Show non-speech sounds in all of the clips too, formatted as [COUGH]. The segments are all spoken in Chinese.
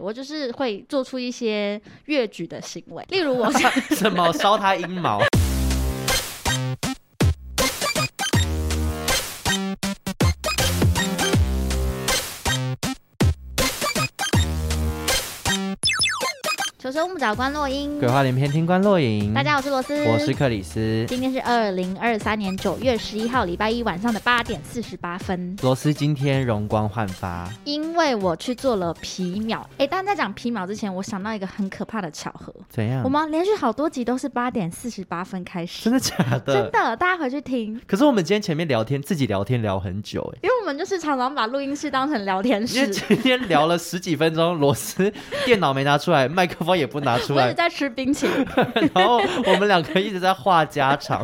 我就是会做出一些越矩的行为，例如我 [LAUGHS] 什么烧他阴毛。求生勿扰观落阴，鬼话连篇听关洛影。大家好，我是罗斯，我是克里斯。今天是二零二三年九月十一号，礼拜一晚上的八点四十八分。罗斯今天容光焕发，因为我去做了皮秒。哎、欸，但在讲皮秒之前，我想到一个很可怕的巧合。怎样？我们连续好多集都是八点四十八分开始。真的假的？真的，大家回去听。可是我们今天前面聊天，自己聊天聊很久，哎，因为我们就是常常把录音室当成聊天室。因为今天聊了十几分钟，罗斯电脑没拿出来，麦克风也不拿出来。在吃冰淇淋，[LAUGHS] 然后我们两个一直在话家常，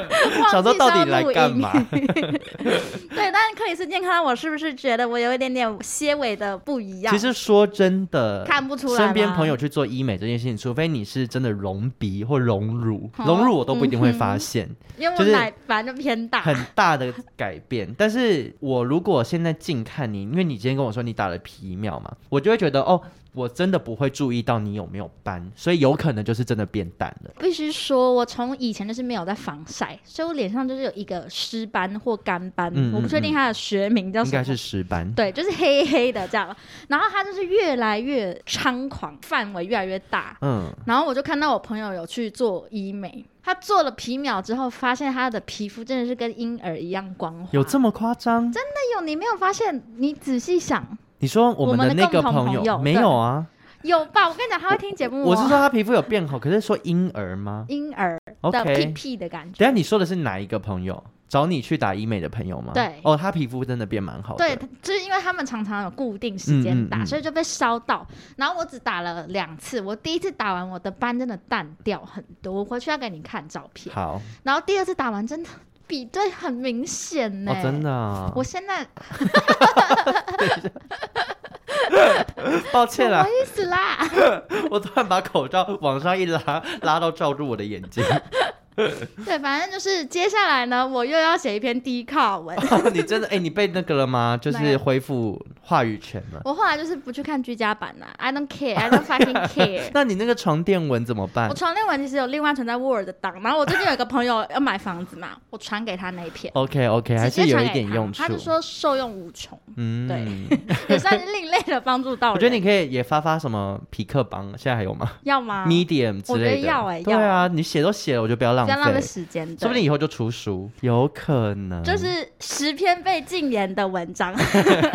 [LAUGHS] 想说到底来干嘛？[LAUGHS] 对，但是克里斯今天看到我，是不是觉得我有一点点些微的不一样？其实说真的，看不出来。身边朋友去做医美这件事情，除非你是真的隆鼻或隆乳，隆、哦、乳我都不一定会发现，嗯、因为我奶反正就偏大，很大的改变。但是我如果现在近看你，因为你今天跟我说你打了皮秒嘛，我就会觉得哦。我真的不会注意到你有没有斑，所以有可能就是真的变淡了。必须说，我从以前就是没有在防晒，所以我脸上就是有一个湿斑或干斑，嗯嗯嗯，我不确定它的学名叫什么，应该是湿斑。对，就是黑黑的这样，然后它就是越来越猖狂，范围越来越大。嗯，然后我就看到我朋友有去做医美，他做了皮秒之后，发现他的皮肤真的是跟婴儿一样光滑。有这么夸张？真的有？你没有发现？你仔细想。你说我们的那个朋友，没有啊？有吧？我跟你讲，他会听节目。我是说他皮肤有变好，可是说婴儿吗？婴儿的屁屁的感觉。等下你说的是哪一个朋友？找你去打医美的朋友吗？对。哦，他皮肤真的变蛮好的。对，就是因为他们常常有固定时间打，嗯嗯嗯，所以就被烧到。然后我只打了两次，我第一次打完，我的斑真的淡掉很多。我回去要给你看照片。好。然后第二次打完，真的。比对很明显呢、欸哦，真的、啊。我现在，[LAUGHS] 抱歉啦，不好意思啦。[LAUGHS] 我突然把口罩往上一拉，拉到罩住我的眼睛。[LAUGHS] 对，反正就是接下来呢，我又要写一篇 Dcard 文。哦、[LAUGHS] 你真的哎、欸，你被那个了吗？就是恢复话语权了。我后来就是不去看居家版了，I don't care，I don't fucking care。[LAUGHS] 那你那个床垫文怎么办？我床垫文其实有另外存在 Word 档，然后我最近有一个朋友要买房子嘛，我传给他那一篇。OK OK，还是有一点用处。他就说受用无穷，嗯，对，也算是另类的帮助到。我觉得你可以也发发什么匹克帮，现在还有吗？要吗？Medium 之类的。我觉得要哎、欸，对啊，你写都写了，我就不要浪费。不要浪费时间，说不定以后就出书，有可能。就是十篇被禁言的文章，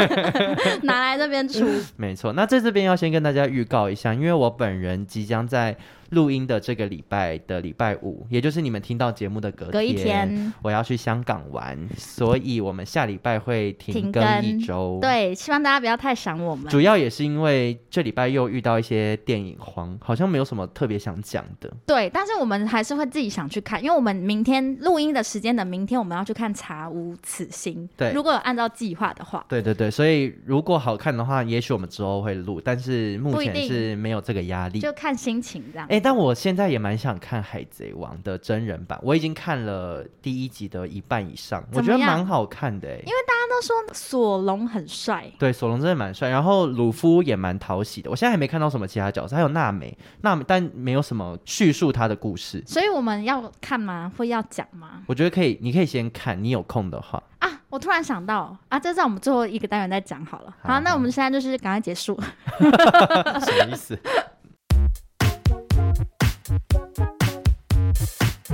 [LAUGHS] 拿来这边出。没错，那在这边要先跟大家预告一下，因为我本人即将在。录音的这个礼拜的礼拜五，也就是你们听到节目的隔天，隔一天，我要去香港玩，所以我们下礼拜会停更一周。对，希望大家不要太想我们。主要也是因为这礼拜又遇到一些电影荒，好像没有什么特别想讲的。对，但是我们还是会自己想去看，因为我们明天录音的时间的明天，我们要去看《查无此心》。对，如果有按照计划的话。对对对，所以如果好看的话，也许我们之后会录，但是目前是没有这个压力，就看心情这样。欸但我现在也蛮想看《海贼王》的真人版，我已经看了第一集的一半以上，我觉得蛮好看的。因为大家都说索隆很帅，对，索隆真的蛮帅，然后鲁夫也蛮讨喜的。我现在还没看到什么其他角色，还有娜美，娜美，但没有什么叙述他的故事。所以我们要看吗？会要讲吗？我觉得可以，你可以先看，你有空的话啊。我突然想到啊，这在我们最后一个单元再讲好了。好，好，那我们现在就是赶快结束。[LAUGHS] 什么意思？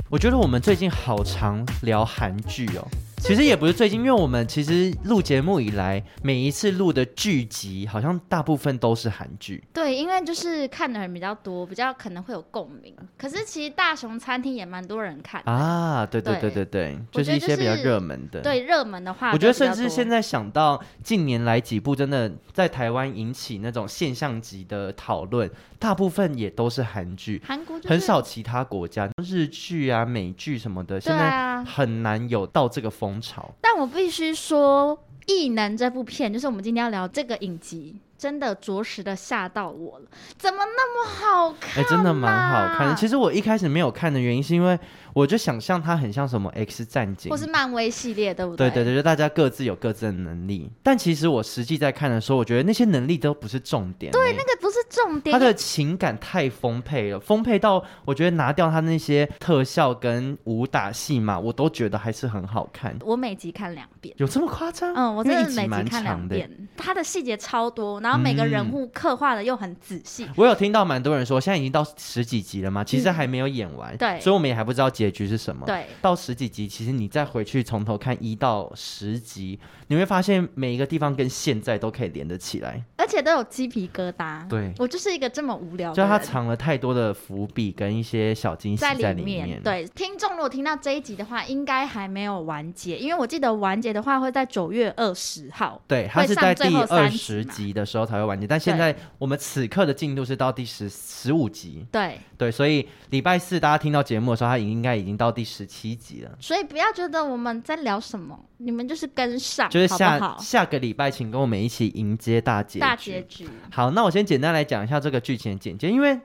我觉得我们最近好常聊韩剧哦。其实也不是最近，因为我们其实录节目以来，每一次录的剧集好像大部分都是韩剧。对，因为就是看的人比较多，比较可能会有共鸣。可是其实大熊餐厅也蛮多人看啊。对对对对对，就是一些比较热门的。对，热门的话，我觉得甚至现在想到近年来几部真的在台湾引起那种现象级的讨论，大部分也都是韩剧。韩国很少其他国家日剧啊、美剧什么的，现在很难有到这个风。但我必须说，《异能》这部片就是我们今天要聊这个影集。真的着实的吓到我了，怎么那么好看？哎，真的蛮好看的。其实我一开始没有看的原因，是因为我就想象它很像什么 X 战警，或是漫威系列，对不对？对对对，就大家各自有各自的能力。但其实我实际在看的时候，我觉得那些能力都不是重点。对，那个不是重点。他的情感太丰沛了，丰沛到我觉得拿掉他那些特效跟武打戏嘛，我都觉得还是很好看。我每集看两遍，有这么夸张？嗯，我真的每集看两遍。他的细节超多，然后每个人物刻画的又很仔细。嗯、我有听到蛮多人说，现在已经到十几集了嘛，其实还没有演完，对、嗯，所以我们也还不知道结局是什么。对，到十几集，其实你再回去从头看一到十集，你会发现每一个地方跟现在都可以连得起来，而且都有鸡皮疙瘩。对，我就是一个这么无聊的，就他藏了太多的伏笔跟一些小惊喜在里面。对，听众如果听到这一集的话，应该还没有完结，因为我记得完结的话会在九月二十号。对，他是在第二十集的时候才会完结，但现在我们此刻的进度是到第十十五集。对对，所以礼拜四大家听到节目的时候，他应该已经到第十七集了。所以不要觉得我们在聊什么，你们就是跟上，就是下下个礼拜，请跟我们一起迎接大结局。大结局。好，那我先简单来讲一下这个剧情的简介，因为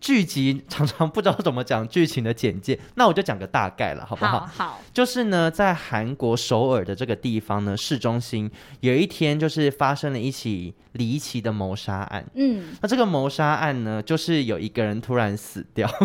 剧集常常不知道怎么讲剧情的简介，那我就讲个大概了，好不好？好，好。就是呢，在韩国首尔的这个地方呢，市中心有一天就是发生了一起离奇的谋杀案。嗯，那这个谋杀案呢，就是有一个人突然死掉。[LAUGHS]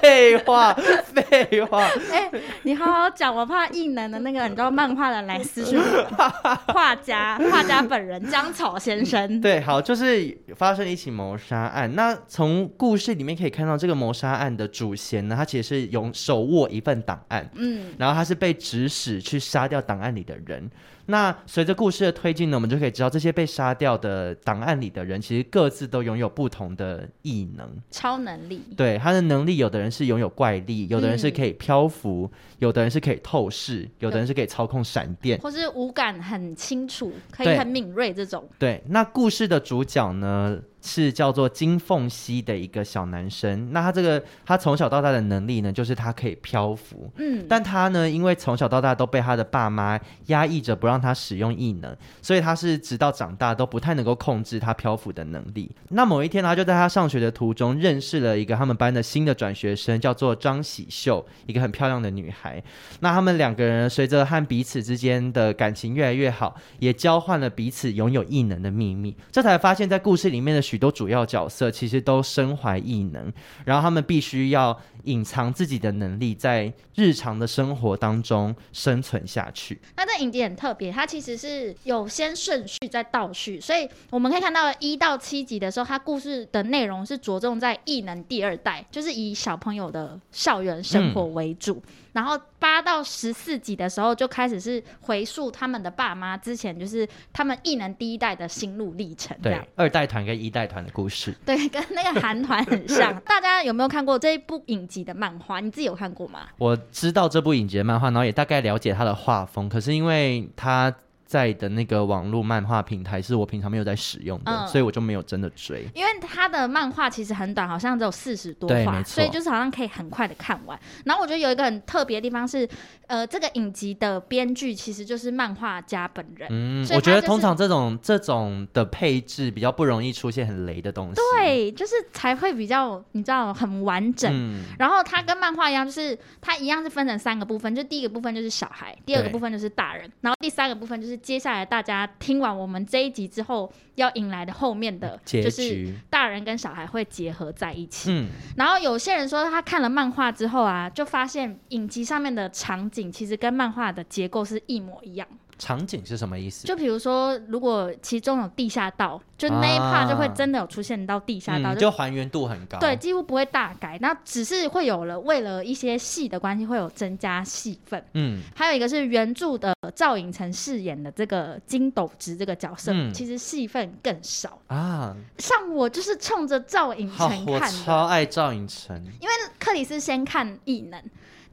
废话，废话。[LAUGHS] 哎、欸，你好好讲，我怕异能的那个你知道漫画的来私讯我。画家，画家本人姜草先生。对，好，就是发生一起谋杀案。那从故事里面可以看到，这个谋杀案的主嫌呢，他其实是有手握一份档案。嗯，然后他是被指使去杀掉档案里的人。那随着故事的推进呢，我们就可以知道这些被杀掉的档案里的人，其实各自都拥有不同的异能、超能力。对，他的能力，有的人是拥有怪力，有的人是可以漂浮，嗯、有的人是可以透视，有的人是可以操控闪电，或是五感很清楚，可以很敏锐这种。对，那故事的主角呢？是叫做金凤熙的一个小男生，那他这个他从小到大的能力呢，就是他可以漂浮，嗯，但他呢，因为从小到大都被他的爸妈压抑着不让他使用异能，所以他是直到长大都不太能够控制他漂浮的能力。那某一天，他就在他上学的途中认识了一个他们班的新的转学生，叫做张喜秀，一个很漂亮的女孩。那他们两个人随着和彼此之间的感情越来越好，也交换了彼此拥有异能的秘密，这才发现，在故事里面的。许多主要角色其实都身怀异能，然后他们必须要隐藏自己的能力，在日常的生活当中生存下去。那这影集很特别，它其实是有先顺序再倒叙，所以我们可以看到一到七集的时候，它故事的内容是着重在异能第二代，就是以小朋友的校园生活为主。嗯然后八到十四集的时候就开始是回溯他们的爸妈之前就是他们异能第一代的心路历程，对，二代团跟一代团的故事，对，跟那个韩团很像。[LAUGHS] 大家有没有看过这一部影集的漫画？你自己有看过吗？我知道这部影集的漫画，然后也大概了解它的画风，可是因为它。在的那个网络漫画平台是我平常没有在使用的，嗯、所以我就没有真的追。因为他的漫画其实很短，好像只有四十多话，所以就是好像可以很快的看完。然后我觉得有一个很特别的地方是，呃，这个影集的编剧其实就是漫画家本人。嗯，我觉得通常这种这种的配置比较不容易出现很雷的东西。对，就是才会比较你知道很完整。嗯、然后它跟漫画一样，就是它一样是分成三个部分，就第一个部分就是小孩，第二个部分就是大人，然后第三个部分就是。接下来大家听完我们这一集之后，要迎来的后面的就是大人跟小孩会结合在一起。嗯，然后有些人说他看了漫画之后啊，就发现影集上面的场景其实跟漫画的结构是一模一样。场景是什么意思？就比如说，如果其中有地下道，就那一 part 就会真的有出现到地下道，啊嗯、就还原度很高。对，几乎不会大改，那只是会有了为了一些戏的关系，会有增加戏份。嗯，还有一个是原著的赵寅成饰演的这个金斗植这个角色，嗯、其实戏份更少啊。像我就是冲着赵寅成看的，我超爱赵寅成，因为克里斯先看异能。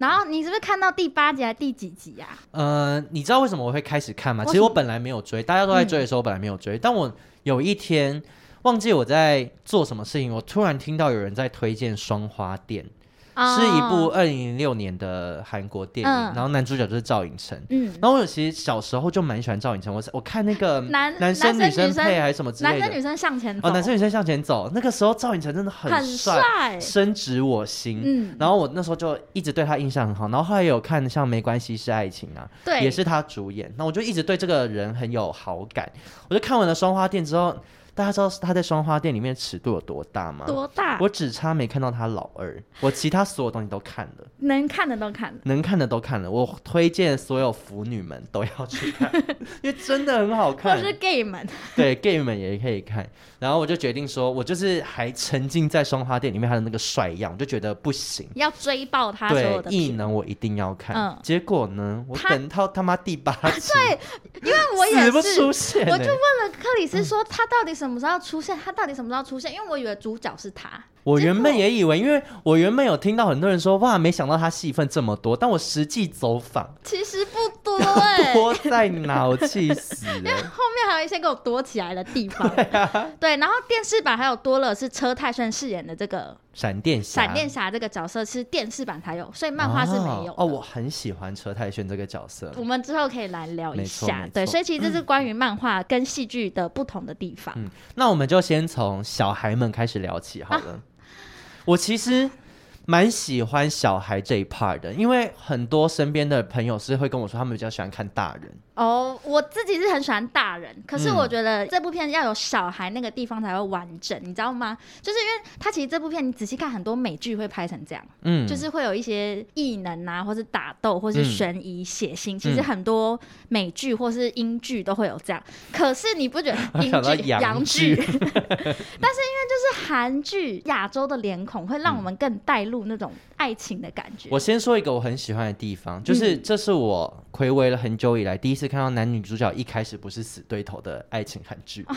然后你是不是看到第八集还是第几集呀？啊？呃，你知道为什么我会开始看吗？其实我本来没有追，大家都在追的时候，我本来没有追。嗯、但我有一天忘记我在做什么事情，我突然听到有人在推荐双花店。是一部二零零六年的韩国电影，嗯、然后男主角就是赵寅成。嗯，然后我其实小时候就蛮喜欢赵寅成，我我看那个男男生女生配还是什么之类的，男生女生向前走，哦，男生女生向前走，那个时候赵寅成真的很帅，深植我心。嗯，然后我那时候就一直对他印象很好，然后后来有看像《没关系是爱情》啊，对，也是他主演，那我就一直对这个人很有好感。我就看完了《双花店》之后。大家知道他在双花店里面尺度有多大吗？多大？我只差没看到他老二，我其他所有东西都看了，能看的都看了，能看的都看了。我推荐所有腐女们都要去看，[LAUGHS] 因为真的很好看。或是 gay 们，对 gay 们也可以看。然后我就决定说，我就是还沉浸在双花店里面他的那个帅样，我就觉得不行，要追爆他所有的。对，异能我一定要看。嗯，结果呢，我等到他妈第八集，[LAUGHS] 对，因为我也是，不出现欸、我就问了克里斯说，他到底什么时候出现？他到底什么时候出现？因为我以为主角是他。我原本也以为，因为我原本有听到很多人说，哇，没想到他戏份这么多。但我实际走访，其实不多 [LAUGHS] 哎，多在哪？我气死了！因 [LAUGHS] 为后面还有一些给我躲起来的地方。[LAUGHS] 对啊，对。然后电视版还有多了是车太顺饰演的这个闪电侠。闪电侠这个角色是电视版才有，所以漫画是没有哦。哦，我很喜欢车太铉这个角色。我们之后可以来聊一下。对，所以其实这是关于漫画跟戏剧的不同的地方。嗯，那我们就先从小孩们开始聊起好了。啊我其实蛮喜欢小孩这一 part 的，因为很多身边的朋友是会跟我说，他们比较喜欢看大人。哦，oh, 我自己是很喜欢大人，可是我觉得这部片要有小孩那个地方才会完整，嗯、你知道吗？就是因为它其实这部片你仔细看，很多美剧会拍成这样，嗯，就是会有一些异能啊，或是打斗，或是悬疑、血腥，嗯、其实很多美剧或是英剧都会有这样。可是你不觉得 [LAUGHS] 英剧、洋剧？[LAUGHS] 但是因为就是韩剧亚洲的脸孔会让我们更带入录那种爱情的感觉。我先说一个我很喜欢的地方，就是这是我睽违了很久以来第一次。看到男女主角一开始不是死对头的爱情韩剧，哦、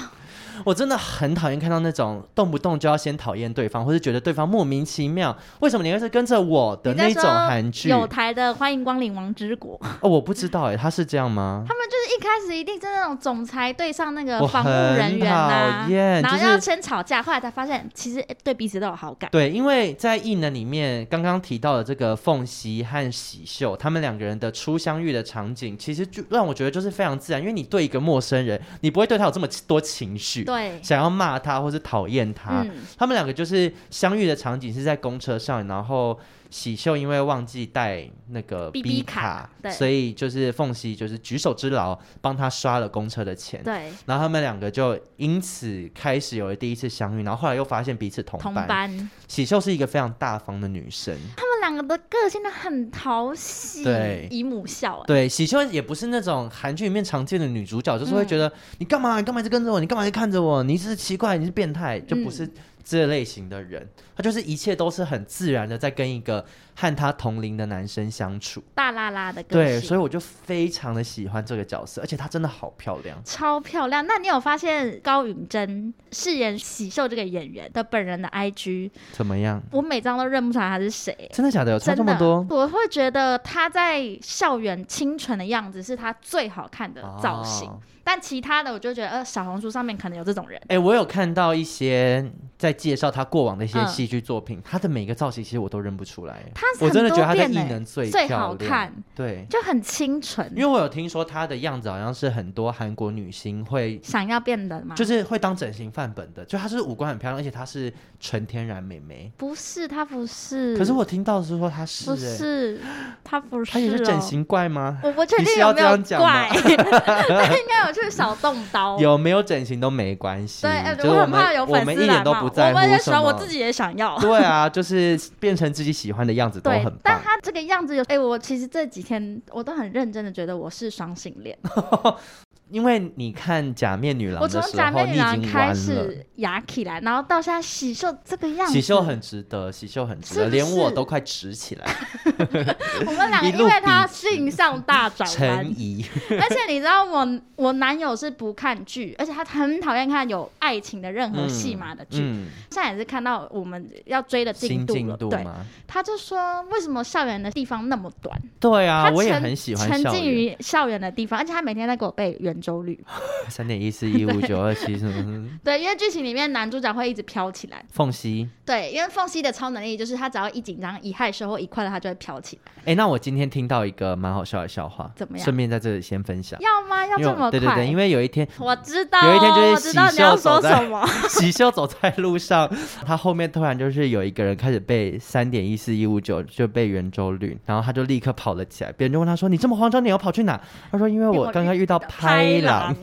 我真的很讨厌看到那种动不动就要先讨厌对方，或是觉得对方莫名其妙，为什么你会是跟着我的那种韩剧？有台的欢迎光临王之国哦，我不知道哎，他是这样吗？他们就是一开始一定是那种总裁对上那个防务人员啊，然后要先吵架，就是、后来才发现其实对彼此都有好感。对，因为在异能里面刚刚提到的这个凤熙和喜秀，他们两个人的初相遇的场景，其实就让我觉得。觉得就是非常自然，因为你对一个陌生人，你不会对他有这么多情绪，对，想要骂他或是讨厌他。嗯、他们两个就是相遇的场景是在公车上，然后。喜秀因为忘记带那个 B, B 卡，所以就是凤熙就是举手之劳帮他刷了公车的钱。对，然后他们两个就因此开始有了第一次相遇，然后后来又发现彼此同班。同班。喜秀是一个非常大方的女生，他们两个的个性都很讨喜，对，姨母笑。对，喜秀也不是那种韩剧里面常见的女主角，就是会觉得、嗯、你干嘛，你干嘛一直跟着我，你干嘛一直看着我，你是奇怪，你是变态，就不是。嗯这类型的人，他就是一切都是很自然的，在跟一个和他同龄的男生相处，大剌剌的。对，所以我就非常的喜欢这个角色，而且她真的好漂亮，超漂亮。那你有发现高允贞饰演喜秀这个演员的本人的 IG 怎么样？我每张都认不出来他是谁，真的假的？有差这么多？我会觉得他在校园清纯的样子是他最好看的造型。哦但其他的，我就觉得，呃，小红书上面可能有这种人。哎、欸，我有看到一些在介绍他过往的一些戏剧作品，嗯、他的每个造型其实我都认不出来。他我真的觉得他的异能最最好看，对，就很清纯。因为我有听说他的样子好像是很多韩国女星会想要变的嘛，就是会当整形范本的。就他是五官很漂亮，而且他是纯天然美眉。不是，他不是。可是我听到的是说他是、欸，不是，他不是、哦。他也是整形怪吗？我不确定有没有怪，[LAUGHS] 他应该有。就是小动刀，[LAUGHS] 有没有整形都没关系。对，我很怕有粉丝来骂。我们一点都不在乎。我也喜欢，我自己也想要。[LAUGHS] 对啊，就是变成自己喜欢的样子都很棒。但他这个样子有，哎，我其实这几天我都很认真的觉得我是双性恋。[LAUGHS] 因为你看假面女郎的时候，我从假面女郎开始压起来，然后到现在喜秀这个样子，喜秀很值得，喜秀很值得，连我都快直起来。[LAUGHS] 我们两个因为他性向大转弯，[LAUGHS] 疑而且你知道我我男友是不看剧，而且他很讨厌看有爱情的任何戏码的剧。嗯嗯、现在也是看到我们要追的进度了，度对，他就说为什么校园的地方那么短？对啊，我也很喜欢沉浸于校园的地方，而且他每天在给我背圆。周率 [LAUGHS] 三点一四一五九二七什么？对，因为剧情情里面男主角会一直飘起来。凤西。对，因为凤西的超能力就是他只要一紧张、一害羞或一快乐，他就会飘起来。哎、欸，那我今天听到一个蛮好笑的笑话，怎么样？顺便在这里先分享。要吗？要这么快？对对对，因为有一天我知道，有一天就是喜秀走在喜秀 [LAUGHS] 走在路上，他后面突然就是有一个人开始背三点一四一五九，就背圆周率，然后他就立刻跑了起来。别人就问他说：“你这么慌张，你要跑去哪？”他说：“因为我刚刚遇到拍狼。”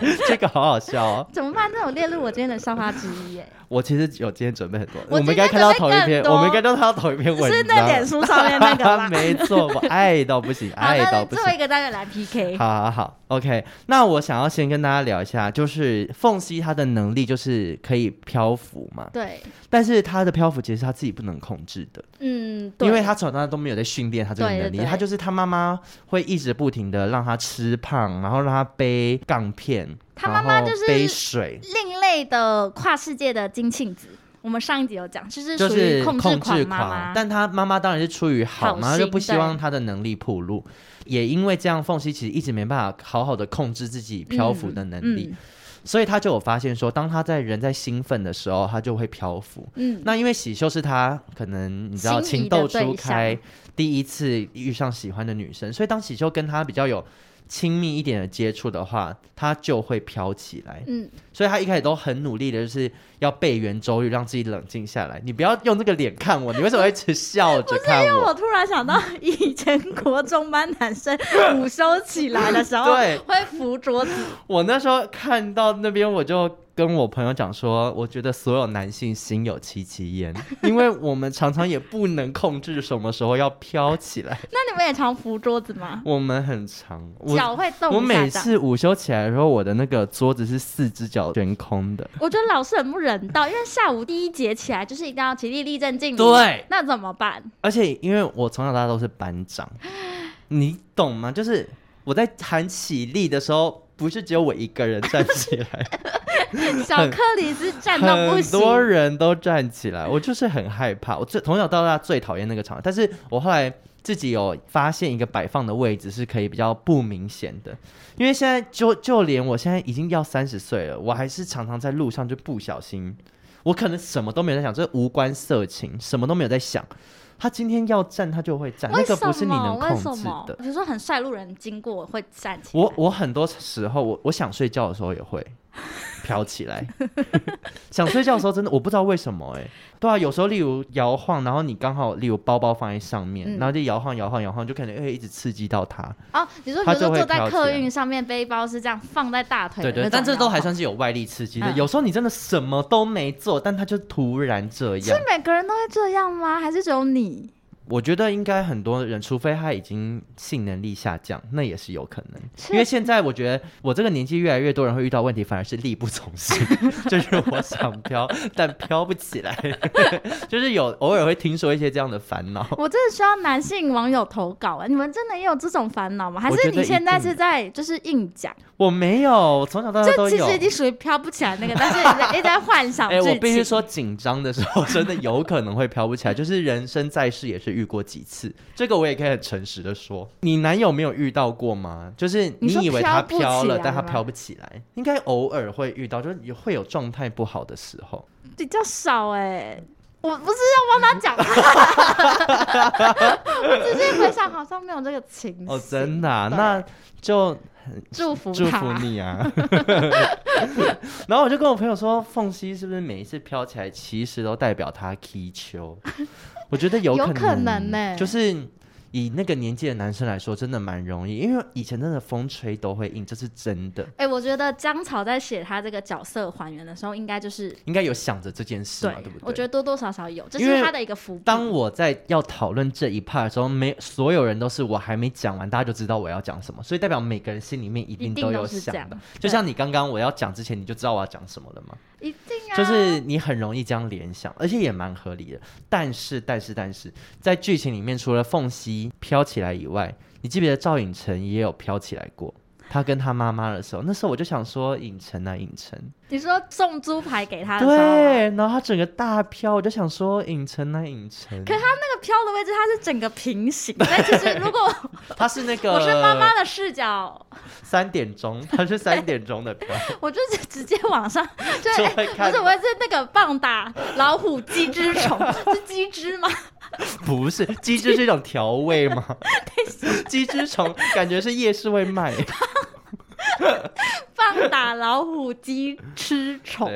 [LAUGHS] 这个好好笑哦！怎么办？这种列入我今天的笑话之一耶。我其实有今天准备很多，我们应该看到同一篇，我们应该都看到同一篇文章，是那脸书上面那个吗？没错，我爱到不行，[LAUGHS] 爱到不行。最后一个单元来 PK。好好好，OK。那我想要先跟大家聊一下，就是凤西她的能力就是可以漂浮嘛。对。但是她的漂浮其实是她自己不能控制的。嗯。因为他从小都没有在训练他这个能力，他就是他妈妈会一直不停的让他吃胖，然后让他背杠片。他妈妈就是背水，另类的跨世界的金庆子。我们上一集有讲，就是属于控制狂但他妈妈当然是出于好嘛，她就不希望他的能力暴露。也因为这样，凤西其实一直没办法好好的控制自己漂浮的能力，嗯嗯、所以他就有发现说，当他在人在兴奋的时候，他就会漂浮。嗯，那因为喜秀是他可能你知道情窦初开，第一次遇上喜欢的女生，所以当喜秀跟他比较有。亲密一点的接触的话，他就会飘起来。嗯，所以他一开始都很努力的，就是要背圆周率，让自己冷静下来。你不要用这个脸看我，你为什么会一直笑着看我？因为我突然想到以前国中班男生午休起来的时候，[LAUGHS] 对，会扶桌子。我那时候看到那边，我就。跟我朋友讲说，我觉得所有男性心有戚戚焉，[LAUGHS] 因为我们常常也不能控制什么时候要飘起来。那你们也常扶桌子吗？我们很常，脚会动。我每次午休起来的时候，我的那个桌子是四只脚悬空的。我觉得老师很不人道，因为下午第一节起来就是一定要起立、立正、敬礼。对，那怎么办？而且因为我从小到大都是班长，你懂吗？就是我在喊起立的时候，不是只有我一个人站起来。[LAUGHS] 小克里斯站到不行，很多人都站起来，我就是很害怕。我最从小到大最讨厌那个场，但是我后来自己有发现一个摆放的位置是可以比较不明显的，因为现在就就连我现在已经要三十岁了，我还是常常在路上就不小心，我可能什么都没有在想，这无关色情，什么都没有在想。他今天要站，他就会站，那个不是你能控制的。比如说很帅路人经过会站起来。我我很多时候我我想睡觉的时候也会。[LAUGHS] 飘起来，[LAUGHS] 想睡觉的时候真的我不知道为什么哎、欸，对啊，有时候例如摇晃，然后你刚好例如包包放在上面，嗯、然后就摇晃摇晃摇晃，就可能会一直刺激到它。哦，你说比如说坐在客运上面，背包是这样放在大腿，对，对对，但这都还算是有外力刺激的。嗯、有时候你真的什么都没做，但它就突然这样。是每个人都会这样吗？还是只有你？我觉得应该很多人，除非他已经性能力下降，那也是有可能。因为现在我觉得我这个年纪越来越多人会遇到问题，反而是力不从心，[LAUGHS] 就是我想飘，但飘不起来，[LAUGHS] 就是有偶尔会听说一些这样的烦恼。我真的需要男性网友投稿啊！你们真的也有这种烦恼吗？还是你现在是在就是硬讲？我没有，我从小到大都有。这其实已经属于飘不起来那个，但是 [LAUGHS] 一直在幻想。哎、欸，我必须说，紧张的时候真的有可能会飘不起来，就是人生在世也是遇过几次，这个我也可以很诚实的说。你男友没有遇到过吗？就是你以为他飘了，但他飘不起来，应该偶尔会遇到，就是会有状态不好的时候。比较少哎、欸，我不是要帮他讲，我只是回想好像没有这个情绪。哦，真的、啊，那就。祝福祝福你啊！[LAUGHS] 然后我就跟我朋友说，凤西是不是每一次飘起来，其实都代表他踢球？我觉得有可能呢，欸，就是。以那个年纪的男生来说，真的蛮容易，因为以前真的风吹都会硬，这是真的。哎、欸，我觉得姜草在写他这个角色还原的时候，应该就是应该有想着这件事嘛，对，对不对？我觉得多多少少有，这是他的一个伏笔。当我在要讨论这一 part 的时候，没所有人都是我还没讲完，大家就知道我要讲什么，所以代表每个人心里面一定都有想的。就像你刚刚我要讲之前，你就知道我要讲什么了吗？一定啊！就是你很容易将联想，而且也蛮合理的。但是，但是，但是在剧情里面，除了凤溪飘起来以外，你记不记得赵影成也有飘起来过？他跟他妈妈的时候，那时候我就想说，影城啊，影城。你说送猪排给他的时候，对，然后他整个大飘，我就想说，影城啊，影城。可是他那个飘的位置，他是整个平行。[LAUGHS] 但其实如果 [LAUGHS] 他是那个，我是妈妈的视角，三点钟，他是三点钟的飘，[LAUGHS] 我就是直接往上，就会看。不是，我是那个棒打老虎鸡汁虫，是鸡汁吗？不是，鸡汁是一种调味吗？鸡汁虫感觉是夜市会卖。棒打老虎鸡吃虫，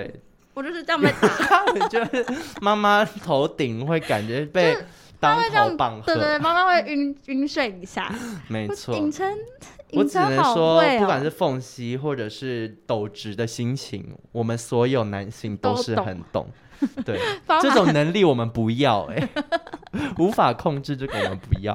我就是这样被打。[LAUGHS] 就是妈妈头顶会感觉被当头棒喝，对对，妈妈会晕晕睡一下。没错，影城，我只能说，不管是凤溪或者是斗直的心情，我们所有男性都是很懂。[LAUGHS] 对，这种能力我们不要，哎，无法控制这个我们不要。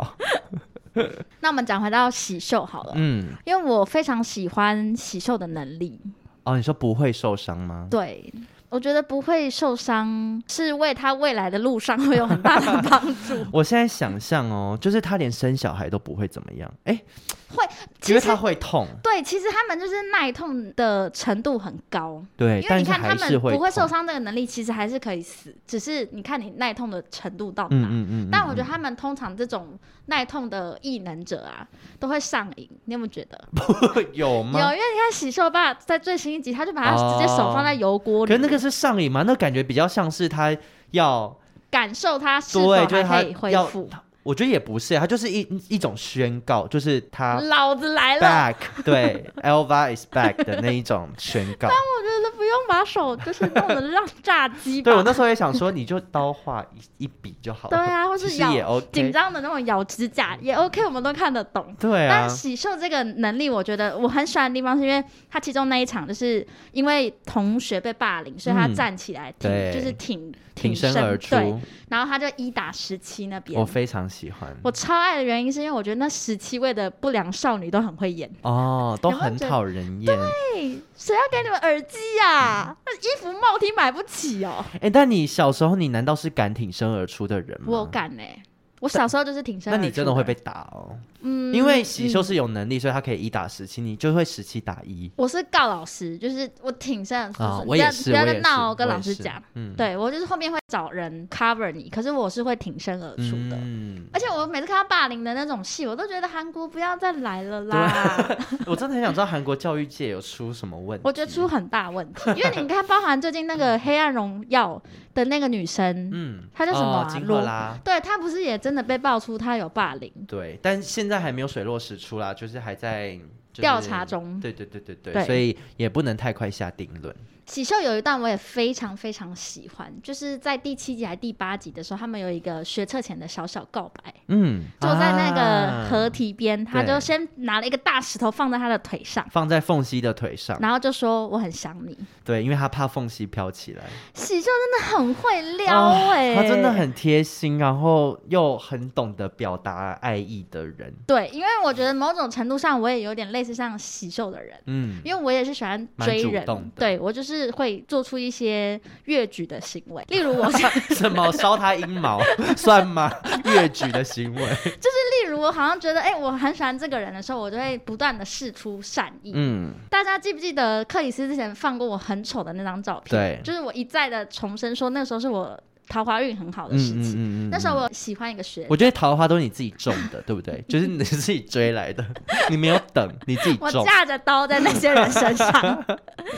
[LAUGHS] 那我们讲回到喜秀好了，嗯，因为我非常喜欢喜秀的能力。哦，你说不会受伤吗？对，我觉得不会受伤是为他未来的路上会有很大的帮助。[LAUGHS] 我现在想象哦，就是他连生小孩都不会怎么样，哎。会，因为他会痛。对，其实他们就是耐痛的程度很高。对，因为你看他们不会受伤这个能力，其实还是可以死，只是你看你耐痛的程度到哪。嗯嗯嗯。但我觉得他们通常这种耐痛的异能者啊，都会上瘾。你有没有觉得？[LAUGHS] 有吗？有，因为你看喜秀爸在最新一集，他就把他直接手放在油锅里。可是那个是上瘾吗？那感觉比较像是他要感受他是否还可以恢复。我觉得也不是，他就是一一种宣告，就是他老子来了，back，对，Elva is back 的那一种宣告。[LAUGHS] 但我觉得不用把手就是弄得让炸鸡。对，我那时候也想说，你就刀画一一笔就好了。对啊，或是咬紧张的那种咬指甲也 OK，我们都看得懂。对啊。但喜秀这个能力，我觉得我很喜欢的地方是因为他其中那一场就是因为同学被霸凌，所以他站起来挺，嗯、就是挺。挺身而出，对，然后他就一打十七那边，我非常喜欢。我超爱的原因是因为我觉得那十七位的不良少女都很会演哦，都很讨人厌。对，谁要给你们耳机呀？那衣服帽 T 买不起哦。哎，但你小时候你难道是敢挺身而出的人吗？我敢哎。我小时候就是挺身而出。那你真的会被打哦？嗯，因为喜秀是有能力，所以他可以一打十七，你就会十七打一。我是告老师，就是我挺身而出。啊，我也是，不要再闹，跟老师讲。嗯，对我就是后面会找人 cover 你，可是我是会挺身而出的。嗯，而且我每次看到霸凌的那种戏，我都觉得韩国不要再来了啦。[LAUGHS] 我真的很想知道韩国教育界有出什么问题。我觉得出很大问题，因为你看，包含最近那个《黑暗荣耀》的那个女生，嗯，她叫什么？金赫拉。对，她不是也真的被爆出他有霸凌？对，但现在还没有水落石出啦，就是还在调查中。对对对对对，所以也不能太快下定论。喜秀有一段我也非常非常喜欢，就是在第七集还是第八集的时候，他们有一个学测前的小小告白。嗯，就在那个河堤边，啊、他就先拿了一个大石头放在他的腿上，放在凤溪的腿上，然后就说我很想你。对，因为他怕凤溪飘起来。喜秀真的很会撩哎、欸哦，他真的很贴心，然后又很懂得表达爱意的人。对，因为我觉得某种程度上我也有点类似像喜秀的人，嗯，因为我也是喜欢追人，对我就是。是会做出一些越矩的行为，例如我 [LAUGHS] [LAUGHS] 什么烧他阴毛算吗？越矩的行为 [LAUGHS] 就是例如我好像觉得哎、欸，我很喜欢这个人的时候，我就会不断的试出善意。嗯，大家记不记得克里斯之前放过我很丑的那张照片？对，就是我一再的重申说，那时候是我。桃花运很好的事情。嗯嗯嗯嗯、那时候我喜欢一个学，我觉得桃花都是你自己种的，[LAUGHS] 对不对？就是你 [LAUGHS] 自己追来的，[LAUGHS] 你没有等，你自己种。我架着刀在那些人身上。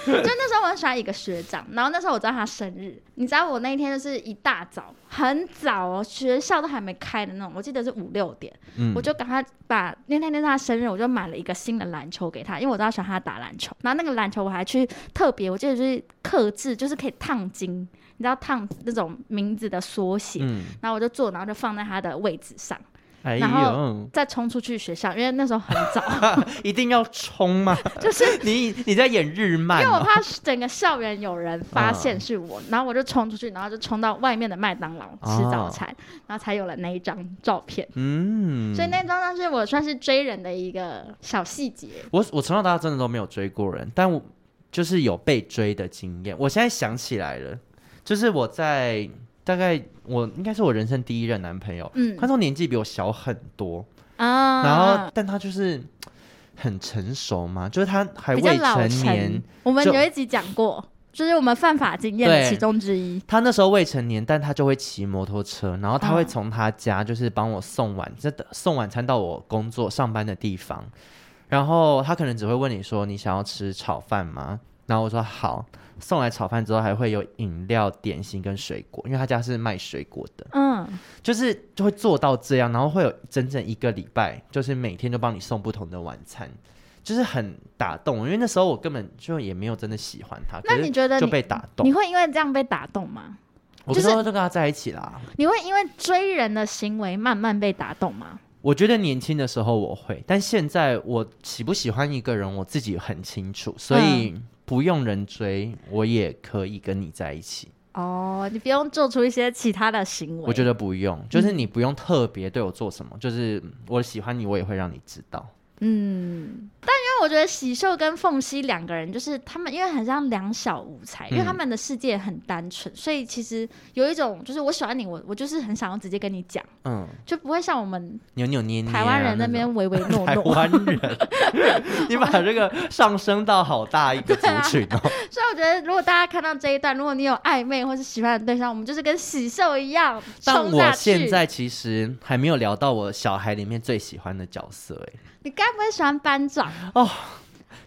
就那时候我很喜欢一个学长，然后那时候我知道他生日，你知道我那一天就是一大早，很早哦，学校都还没开的那种，我记得是五六点，嗯、我就赶快把那天那天他生日，我就买了一个新的篮球给他，因为我知道喜欢他打篮球。然后那个篮球我还去特别，我记得就是克制，就是可以烫金。你知道烫那种名字的缩写，嗯、然后我就做，然后就放在他的位置上，哎、然后再冲出去学校，因为那时候很早，[LAUGHS] 一定要冲嘛？[LAUGHS] 就是 [LAUGHS] 你你在演日漫，因为我怕整个校园有人发现是我，嗯、然后我就冲出去，然后就冲到外面的麦当劳吃早餐，哦、然后才有了那一张照片。嗯，所以那张呢是我算是追人的一个小细节。我我从小到大真的都没有追过人，但我就是有被追的经验。我现在想起来了。就是我在大概我应该是我人生第一任男朋友，嗯，他说年纪比我小很多啊，然后但他就是很成熟嘛？就是他还未成年。我们有一集讲过，就是我们犯法经验的其中之一。他那时候未成年，但他就会骑摩托车，然后他会从他家就是帮我送晚，这、哦、送晚餐到我工作上班的地方。然后他可能只会问你说：“你想要吃炒饭吗？”然后我说：“好。”送来炒饭之后，还会有饮料、点心跟水果，因为他家是卖水果的。嗯，就是就会做到这样，然后会有整整一个礼拜，就是每天都帮你送不同的晚餐，就是很打动。因为那时候我根本就也没有真的喜欢他，那你觉得就被打动？你会因为这样被打动吗？我之后就跟他在一起啦。你会因为追人的行为慢慢被打动吗？我觉得年轻的时候我会，但现在我喜不喜欢一个人，我自己很清楚，所以。嗯不用人追，我也可以跟你在一起。哦，你不用做出一些其他的行为。我觉得不用，就是你不用特别对我做什么，嗯、就是我喜欢你，我也会让你知道。嗯，但因为我觉得喜秀跟凤溪两个人，就是他们因为很像两小无猜，因为他们的世界很单纯，所以其实有一种就是我喜欢你，我我就是很想要直接跟你讲，嗯，就不会像我们扭扭捏捏台湾人那边唯唯诺诺。台湾人，[LAUGHS] 你把这个上升到好大一个族群哦。[LAUGHS] 所以我觉得，如果大家看到这一段，如果你有暧昧或是喜欢的对象，我们就是跟喜秀一样。但我现在其实还没有聊到我小孩里面最喜欢的角色，哎。你该不会喜欢班长哦？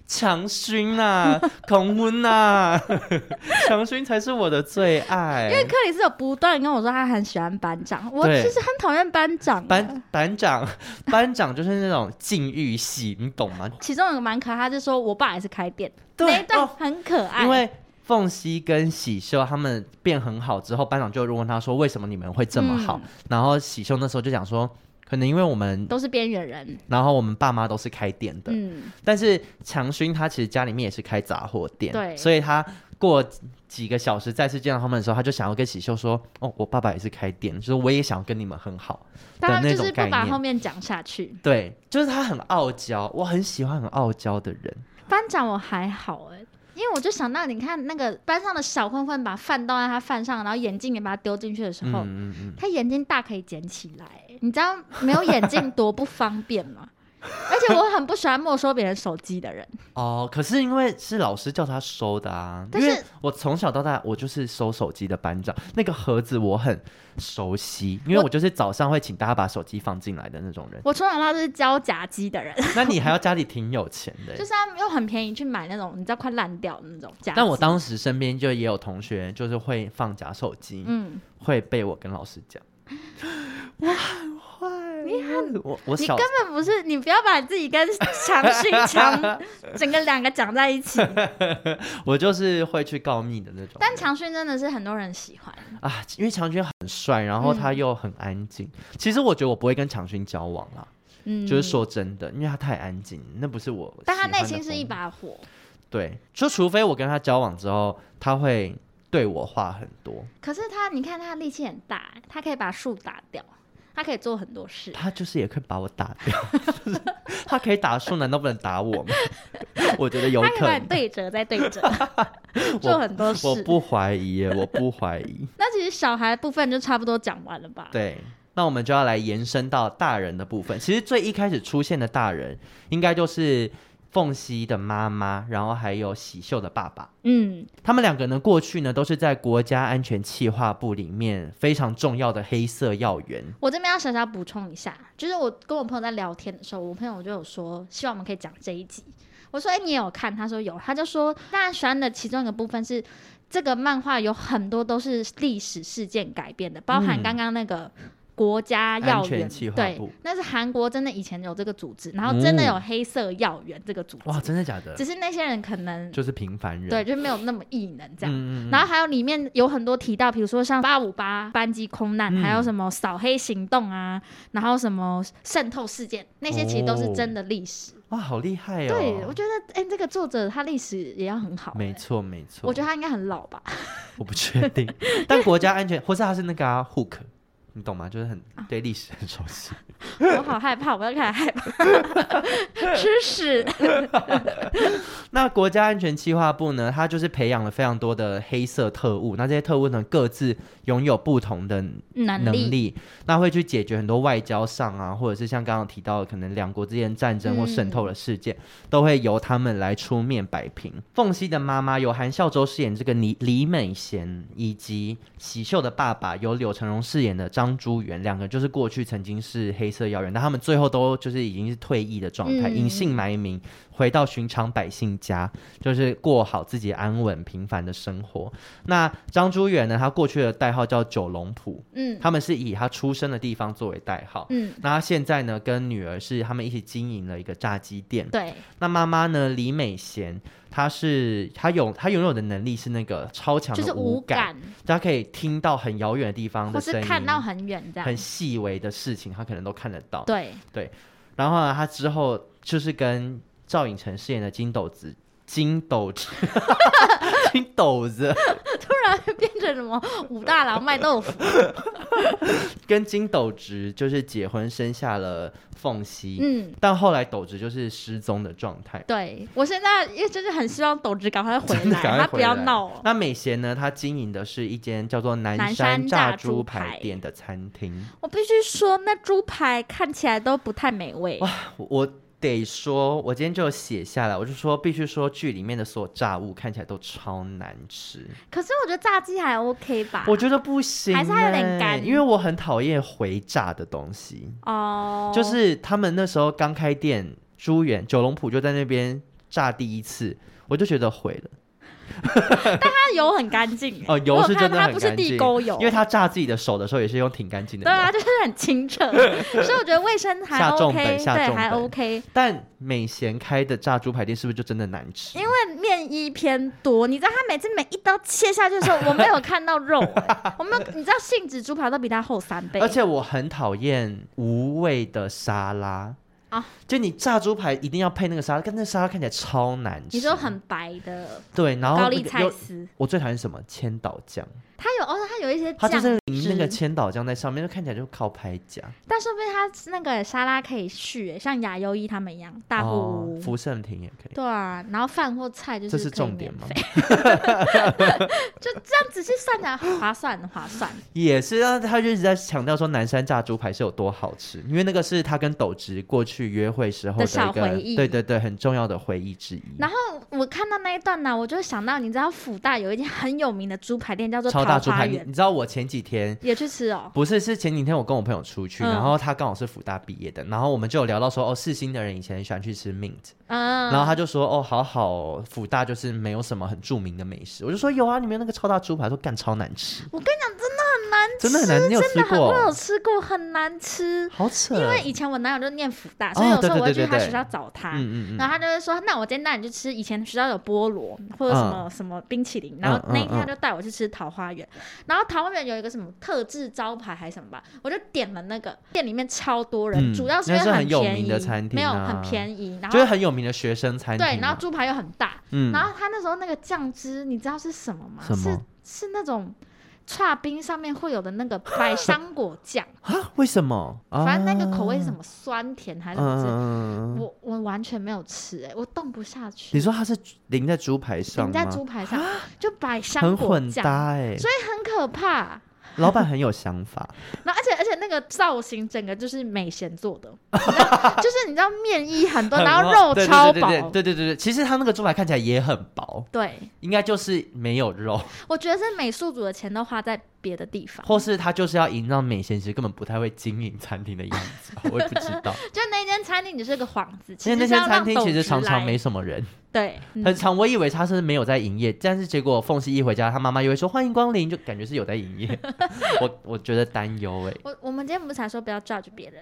强勋呐，恐婚呐，[LAUGHS] 强勋才是我的最爱。因为克里斯有不断跟我说他很喜欢班长，我其实很讨厌班长。班班长，[LAUGHS] 班长就是那种禁欲系，你懂吗？其中有个蛮可爱，他就说我爸也是开店，对，那一段很可爱。哦、因为凤溪跟喜秀他们变很好之后，班长就问他说：“为什么你们会这么好？”嗯、然后喜秀那时候就讲说。可能因为我们都是边缘人，然后我们爸妈都是开店的，嗯，但是强勋他其实家里面也是开杂货店，对，所以他过几个小时再次见到他们的时候，他就想要跟喜秀说：“哦，我爸爸也是开店，就是我也想要跟你们很好但那种概念。”就是不把后面讲下去，对，就是他很傲娇，我很喜欢很傲娇的人。班长我还好哎、欸。因为我就想到，你看那个班上的小混混把饭倒在他饭上，然后眼镜也把他丢进去的时候，嗯嗯嗯，他眼镜大可以捡起来。你知道没有眼镜多不方便吗？[LAUGHS] 而且我很不喜欢没收别人手机的人。哦，可是因为是老师叫他收的啊。但是因为我从小到大我就是收手机的班长，那个盒子我很熟悉，因为我就是早上会请大家把手机放进来的那种人。我从小到大都是交夹机的人。[LAUGHS] 那你还要家里挺有钱的，就是他又很便宜去买那种你知道快烂掉的那种夹。但我当时身边就也有同学就是会放假手机，嗯，会被我跟老师讲。哇。[LAUGHS] 你看，我我你根本不是，你不要把自己跟强勋 [LAUGHS] 强整个两个讲在一起。[LAUGHS] 我就是会去告密的那种。但强勋真的是很多人喜欢啊，因为强勋很帅，然后他又很安静。嗯、其实我觉得我不会跟强勋交往啦，嗯，就是说真的，因为他太安静，那不是我。但他内心是一把火。对，就除非我跟他交往之后，他会对我话很多。可是他，你看他力气很大，他可以把树打掉。他可以做很多事，他就是也可以把我打掉。[LAUGHS] 他可以打树，难道不能打我吗？[LAUGHS] 我觉得有可能。对折再对折，[LAUGHS] 做很多事。我，我不怀疑耶，我不怀疑。那其实小孩部分就差不多讲完了吧？对，那我们就要来延伸到大人的部分。其实最一开始出现的大人，应该就是。凤溪的妈妈，然后还有喜秀的爸爸，嗯，他们两个呢，过去呢都是在国家安全企划部里面非常重要的黑色要员。我这边要小小补充一下，就是我跟我朋友在聊天的时候，我朋友就有说，希望我们可以讲这一集。我说，哎，你也有看？他说有，他就说，当然喜欢的其中一个部分是，这个漫画有很多都是历史事件改编的，包含刚刚那个。嗯国家要员，对，那是韩国真的以前有这个组织，然后真的有黑色要员这个组织。哇，真的假的？只是那些人可能就是平凡人，对，就没有那么异能这样。然后还有里面有很多提到，比如说像八五八班机空难，还有什么扫黑行动啊，然后什么渗透事件，那些其实都是真的历史。哇，好厉害哦！对，我觉得，哎，这个作者他历史也要很好。没错，没错。我觉得他应该很老吧？[LAUGHS] 我不确定。但国家安全，或是他是那个 Hook。你懂吗？就是很对历史很熟悉。我好害怕，我要开始害怕。吃屎！[LAUGHS] 那国家安全企划部呢？它就是培养了非常多的黑色特务。那这些特务呢，各自拥有不同的能力，力那会去解决很多外交上啊，或者是像刚刚提到的，可能两国之间战争或渗透的事件，嗯、都会由他们来出面摆平。凤溪的妈妈由韩孝周饰演这个李李美贤，以及喜秀的爸爸由柳成龙饰演的张朱元，两个就是过去曾经是黑色妖人，但他们最后都就是已经是退役的状态，隐、嗯、姓埋名回到寻常百姓家，就是过好自己安稳平凡的生活。那张朱元呢，他过去的代号叫九龙埔，嗯，他们是以他出生的地方作为代号，嗯，那他现在呢跟女儿是他们一起经营了一个炸鸡店，对。那妈妈呢李美贤，她是他有他拥有的能力是那个超强的就是无感，他可以听到很遥远的地方的声音，或是看到很远这样，很细微的事情，他可能都看得到，对对。然后呢，他之后就是跟。赵寅成饰演的金斗子，金斗子，[LAUGHS] 金斗子，突然变成什么武大郎卖豆腐？[LAUGHS] 跟金斗直就是结婚，生下了凤溪。嗯，但后来斗直就是失踪的状态。对，我现在也就是很希望斗直赶快回来，[LAUGHS] 回来他不要闹。那美贤呢？他经营的是一间叫做南山炸猪排店的餐厅。我必须说，那猪排看起来都不太美味。哇，我。得说，我今天就写下来，我就说必须说剧里面的所有炸物看起来都超难吃。可是我觉得炸鸡还 OK 吧？我觉得不行，还是还有点干，因为我很讨厌回炸的东西。哦，就是他们那时候刚开店，朱元九龙埔就在那边炸第一次，我就觉得毁了。[LAUGHS] 但它油很干净哦，油是真的很干净，它不是地沟油，因为它炸自己的手的时候也是用挺干净的。对啊，就是很清澈，[LAUGHS] 所以我觉得卫生还 OK，对，还 OK。但美贤开的炸猪排店是不是就真的难吃？因为面衣偏多，你知道他每次每一刀切下去的时候，我没有看到肉，[LAUGHS] 我没有，你知道杏子猪排都比它厚三倍。而且我很讨厌无味的沙拉。啊！就你炸猪排一定要配那个沙拉，但那沙拉看起来超难吃。你说很白的，对，然后高丽菜丝。我最讨厌什么？千岛酱。它有哦，它有一些酱，它就是淋那个千岛酱在上面，就看起来就靠拍假。但说不定它那个沙拉可以续，像雅优一他们一样，大户福盛亭也可以。对啊，然后饭或菜就是这是重点吗？[LAUGHS] 就这样仔细算起来划算划算。也是啊，他就一直在强调说南山炸猪排是有多好吃，因为那个是他跟斗直过去约会时候的，一个的小回忆，对对对，很重要的回忆之一。然后我看到那一段呢，我就想到，你知道福大有一间很有名的猪排店叫做。大猪排，你知道我前几天也去吃哦？不是，是前几天我跟我朋友出去，嗯、然后他刚好是福大毕业的，然后我们就有聊到说，哦，四新的人以前很喜欢去吃 Mint，嗯，然后他就说，哦，好好，福大就是没有什么很著名的美食，我就说有啊，里面那个超大猪排说干超难吃，我跟你讲，真的很难吃，真的很难，你有吃过？我有吃过，很难吃，好扯。因为以前我男友就念福大，所以有时候我会去他学校找他，然后他就会说，那我今天带你去吃，以前学校有菠萝或者什么、嗯、什么冰淇淋，然后那一天他就带我去吃桃花源，然后桃。花源有一个什么特制招牌还是什么吧，我就点了那个，店里面超多人，嗯、主要是因为很便宜的餐厅、啊，没有很便宜，然后就是很有名的学生餐厅。对，然后猪排又很大，嗯，然后他那时候那个酱汁，你知道是什么吗？么？是是那种。剉冰上面会有的那个百 [LAUGHS] 香果酱啊？为什么？反正那个口味是什么酸甜还是什么？嗯、我我完全没有吃哎、欸，我动不下去。你说它是淋在猪排上吗？淋在猪排上，就百香果酱，很混搭欸、所以很可怕。老板很有想法，[LAUGHS] 然后而且而且那个造型整个就是美贤做的，[LAUGHS] 就是你知道面衣很多，然后肉超薄，对对对对，其实他那个猪排看起来也很薄，对，应该就是没有肉。我觉得是美术组的钱都花在别的地方，或是他就是要营造美贤其实根本不太会经营餐厅的样子，[LAUGHS] 我也不知道。就那间餐厅只是个幌子，其实那间餐厅其实常常没什么人。对，很常，我以为他是没有在营业，但是结果凤溪一回家，他妈妈又会说欢迎光临，就感觉是有在营业。[LAUGHS] 我我觉得担忧哎。我我们今天不是才说不要 judge 别人？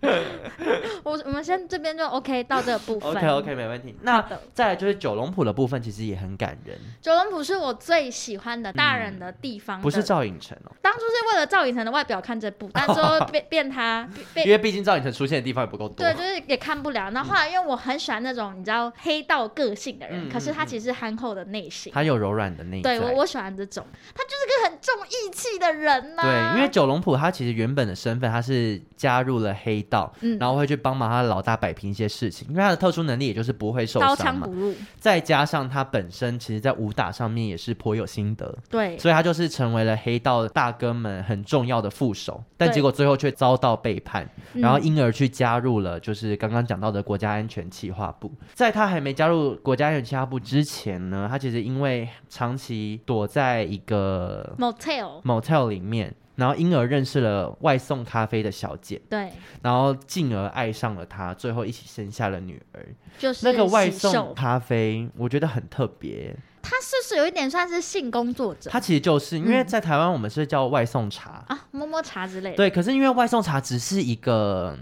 [LAUGHS] 我我们先这边就 OK 到这个部分。OK OK 没问题。那再来就是九龙埔的部分，其实也很感人。九龙埔是我最喜欢的大人的地方的。不是赵寅成哦。当初是为了赵寅成的外表看这部，但最后 [LAUGHS] 变变他，因为毕竟赵寅成出现的地方也不够多。对，就是也看不了。那后后来因为我很喜欢那种你知道黑道个性的人，嗯、可是他其实憨厚的内心，他有柔软的内心。对，我我喜欢这种，他就是个很重义气的人呐、啊。对，因为九龙浦他其实原本的身份他是加入了黑道，嗯、然后会去帮忙他的老大摆平一些事情，因为他的特殊能力也就是不会受伤嘛。刀枪不入。再加上他本身其实在武打上面也是颇有心得，对，所以他就是成为了黑道大哥们很重要的副手，但结果最后却遭到背叛，然后因而去加入了就是刚刚讲到的国家安全企划部。在他还没加入国家安全企划部之前呢，他其实因为长期躲在一个 motel motel 里面。然后因而认识了外送咖啡的小姐，对，然后进而爱上了她，最后一起生下了女儿。就是那个外送咖啡，我觉得很特别。他是不是有一点算是性工作者？他其实就是因为在台湾我们是叫外送茶、嗯、啊，摸摸茶之类的。对，可是因为外送茶只是一个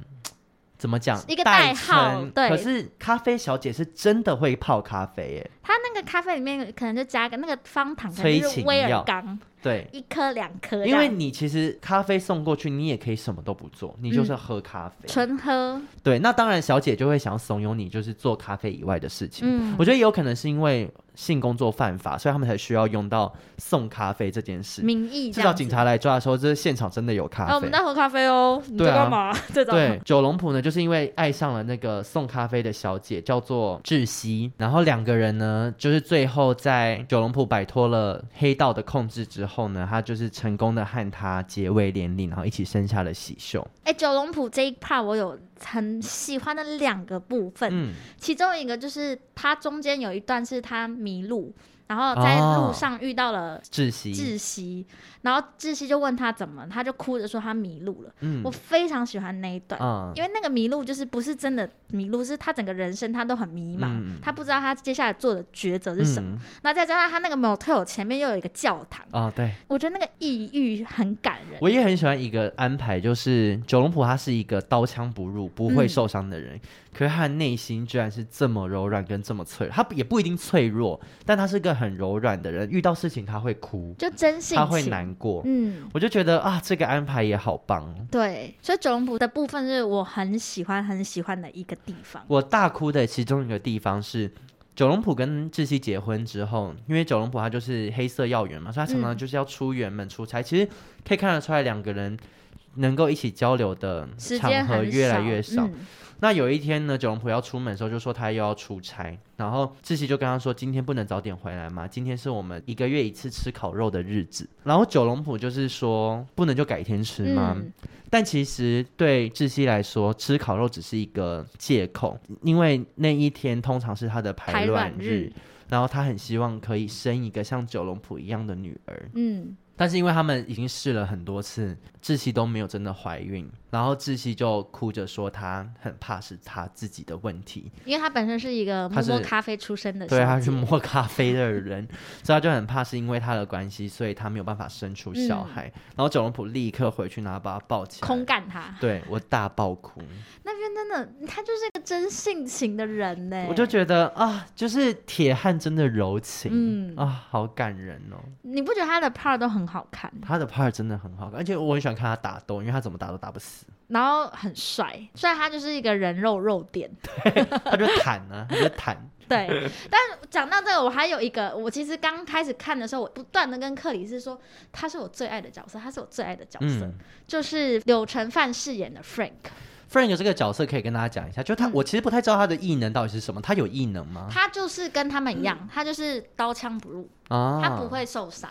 怎么讲一个代号，对。可是咖啡小姐是真的会泡咖啡耶。他那个咖啡里面可能就加个那个方糖，可能就是威尔刚。对，一颗两颗，因为你其实咖啡送过去，你也可以什么都不做，你就是喝咖啡，纯、嗯、喝。对，那当然小姐就会想要怂恿你，就是做咖啡以外的事情。嗯，我觉得有可能是因为性工作犯法，所以他们才需要用到送咖啡这件事。名义，至少警察来抓的时候，这现场真的有咖啡。啊、我们在喝咖啡哦，你在干嘛？[LAUGHS] 对，对，九龙埔呢，就是因为爱上了那个送咖啡的小姐，叫做窒息，然后两个人呢，就是最后在九龙埔摆脱了黑道的控制之后呢，他就是。成功的和他结为连理，然后一起生下了喜秀。哎，九龙埔这一 part 我有很喜欢的两个部分，嗯，其中一个就是他中间有一段是他迷路。然后在路上遇到了窒息，窒息，然后窒息就问他怎么，他就哭着说他迷路了。嗯，我非常喜欢那一段，嗯，因为那个迷路就是不是真的迷路，是他整个人生他都很迷茫，嗯，他不知道他接下来做的抉择是什么。嗯，那再加上他那个 motel 前面又有一个教堂，哦，对，我觉得那个抑郁很感人。我也很喜欢一个安排，就是九龙浦他是一个刀枪不入、不会受伤的人。嗯可是他的内心居然是这么柔软跟这么脆弱，他也不一定脆弱，但他是个很柔软的人。遇到事情他会哭，就真性情，他会难过。嗯，我就觉得啊，这个安排也好棒。对，所以九龙埔的部分是我很喜欢很喜欢的一个地方。我大哭的其中一个地方是九龙埔跟志熙结婚之后，因为九龙埔他就是黑色要员嘛，所以他常常就是要出远门出差。嗯、其实可以看得出来，两个人能够一起交流的场合越来越少。那有一天呢，九龙埔要出门的时候，就说他又要出差，然后志熙就跟他说：“今天不能早点回来吗？今天是我们一个月一次吃烤肉的日子。”然后九龙埔就是说：“不能就改天吃吗？”嗯、但其实对志熙来说，吃烤肉只是一个借口，因为那一天通常是他的排卵日，然后他很希望可以生一个像九龙埔一样的女儿。嗯。但是因为他们已经试了很多次，志熙都没有真的怀孕，然后窒息就哭着说他很怕是他自己的问题，因为他本身是一个摸摸咖啡出身的，对，他是摸咖啡的人，[LAUGHS] 所以他就很怕是因为他的关系，所以他没有办法生出小孩。嗯、然后九龙普立刻回去，然后把他抱起来，空干他，对，我大爆哭。那边真的，他就是一个真性情的人呢，我就觉得啊，就是铁汉真的柔情，嗯。啊，好感人哦。你不觉得他的 part 都很好看？他的 part 真的很好看，而且我很喜欢看他打斗，因为他怎么打都打不死，然后很帅，虽然他就是一个人肉肉垫，[LAUGHS] 对，他就坦啊，[LAUGHS] 他就坦。对，但讲到这个，我还有一个，我其实刚开始看的时候，我不断的跟克里斯说，他是我最爱的角色，他是我最爱的角色，嗯、就是柳承范饰演的 Frank。Frank 这个角色可以跟大家讲一下，就他，嗯、我其实不太知道他的异能到底是什么，他有异能吗？他就是跟他们一样，嗯、他就是刀枪不入，啊、他不会受伤。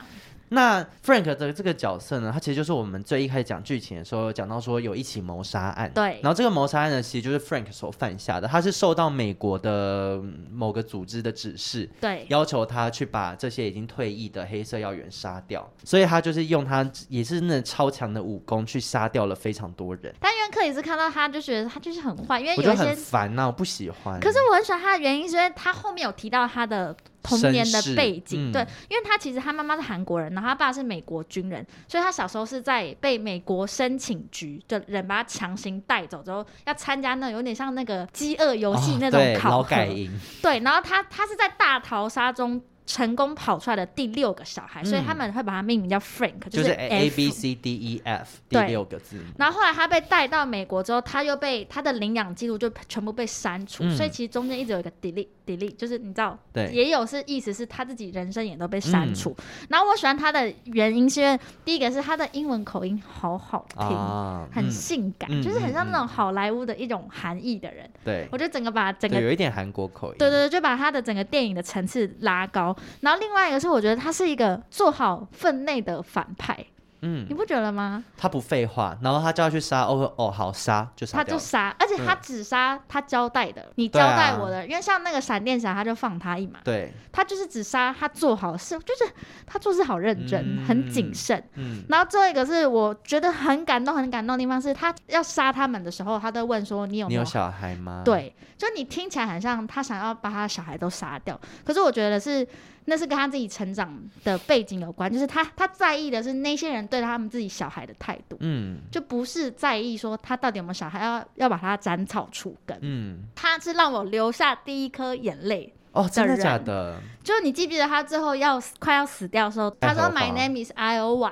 那 Frank 的这个角色呢，他其实就是我们最一开始讲剧情的时候讲到说有一起谋杀案，对。然后这个谋杀案呢，其实就是 Frank 所犯下的，他是受到美国的某个组织的指示，对，要求他去把这些已经退役的黑色要员杀掉，所以他就是用他也是那超强的武功去杀掉了非常多人。但克里斯看到他就觉得他就是很坏，因为有一些烦呐，我不喜欢。可是我很喜欢他的原因是因为他后面有提到他的。童年的背景，嗯、对，因为他其实他妈妈是韩国人，然后他爸是美国军人，所以他小时候是在被美国申请局的人把他强行带走之后，要参加那有点像那个饥饿游戏那种劳改营，对，然后他他是在大逃杀中成功跑出来的第六个小孩，嗯、所以他们会把他命名叫 Frank，就是 A B C D E F 第六个字。然后后来他被带到美国之后，他又被他的领养记录就全部被删除，嗯、所以其实中间一直有一个 delete delete，就是你知道，对，也有是意思是他自己人生也都被删除。嗯、然后我喜欢他的原因是因为第一个是他的英文口音好好听，啊、很性感，嗯、就是很像那种好莱坞的一种含义的人。对，我觉得整个把整个有一点韩国口音，对对对，就把他的整个电影的层次拉高。然后另外一个是，我觉得他是一个做好分内的反派。嗯，你不觉得吗？他不废话，然后他叫他去杀，哦哦，好杀就杀，他就杀，而且他只杀他交代的，你交代我的，因为像那个闪电侠，他就放他一马，对，他就是只杀他做好事，就是他做事好认真，很谨慎。嗯，然后最后一个是我觉得很感动、很感动的地方是，他要杀他们的时候，他都问说：“你有没有小孩吗？”对，就你听起来很像他想要把他的小孩都杀掉，可是我觉得是。那是跟他自己成长的背景有关，就是他他在意的是那些人对他们自己小孩的态度，嗯，就不是在意说他到底有没有小孩，要要把他斩草除根，嗯，他是让我留下第一颗眼泪哦，真的假的？就你记不记得他最后要快要死掉的时候，他说 My name is Iowa，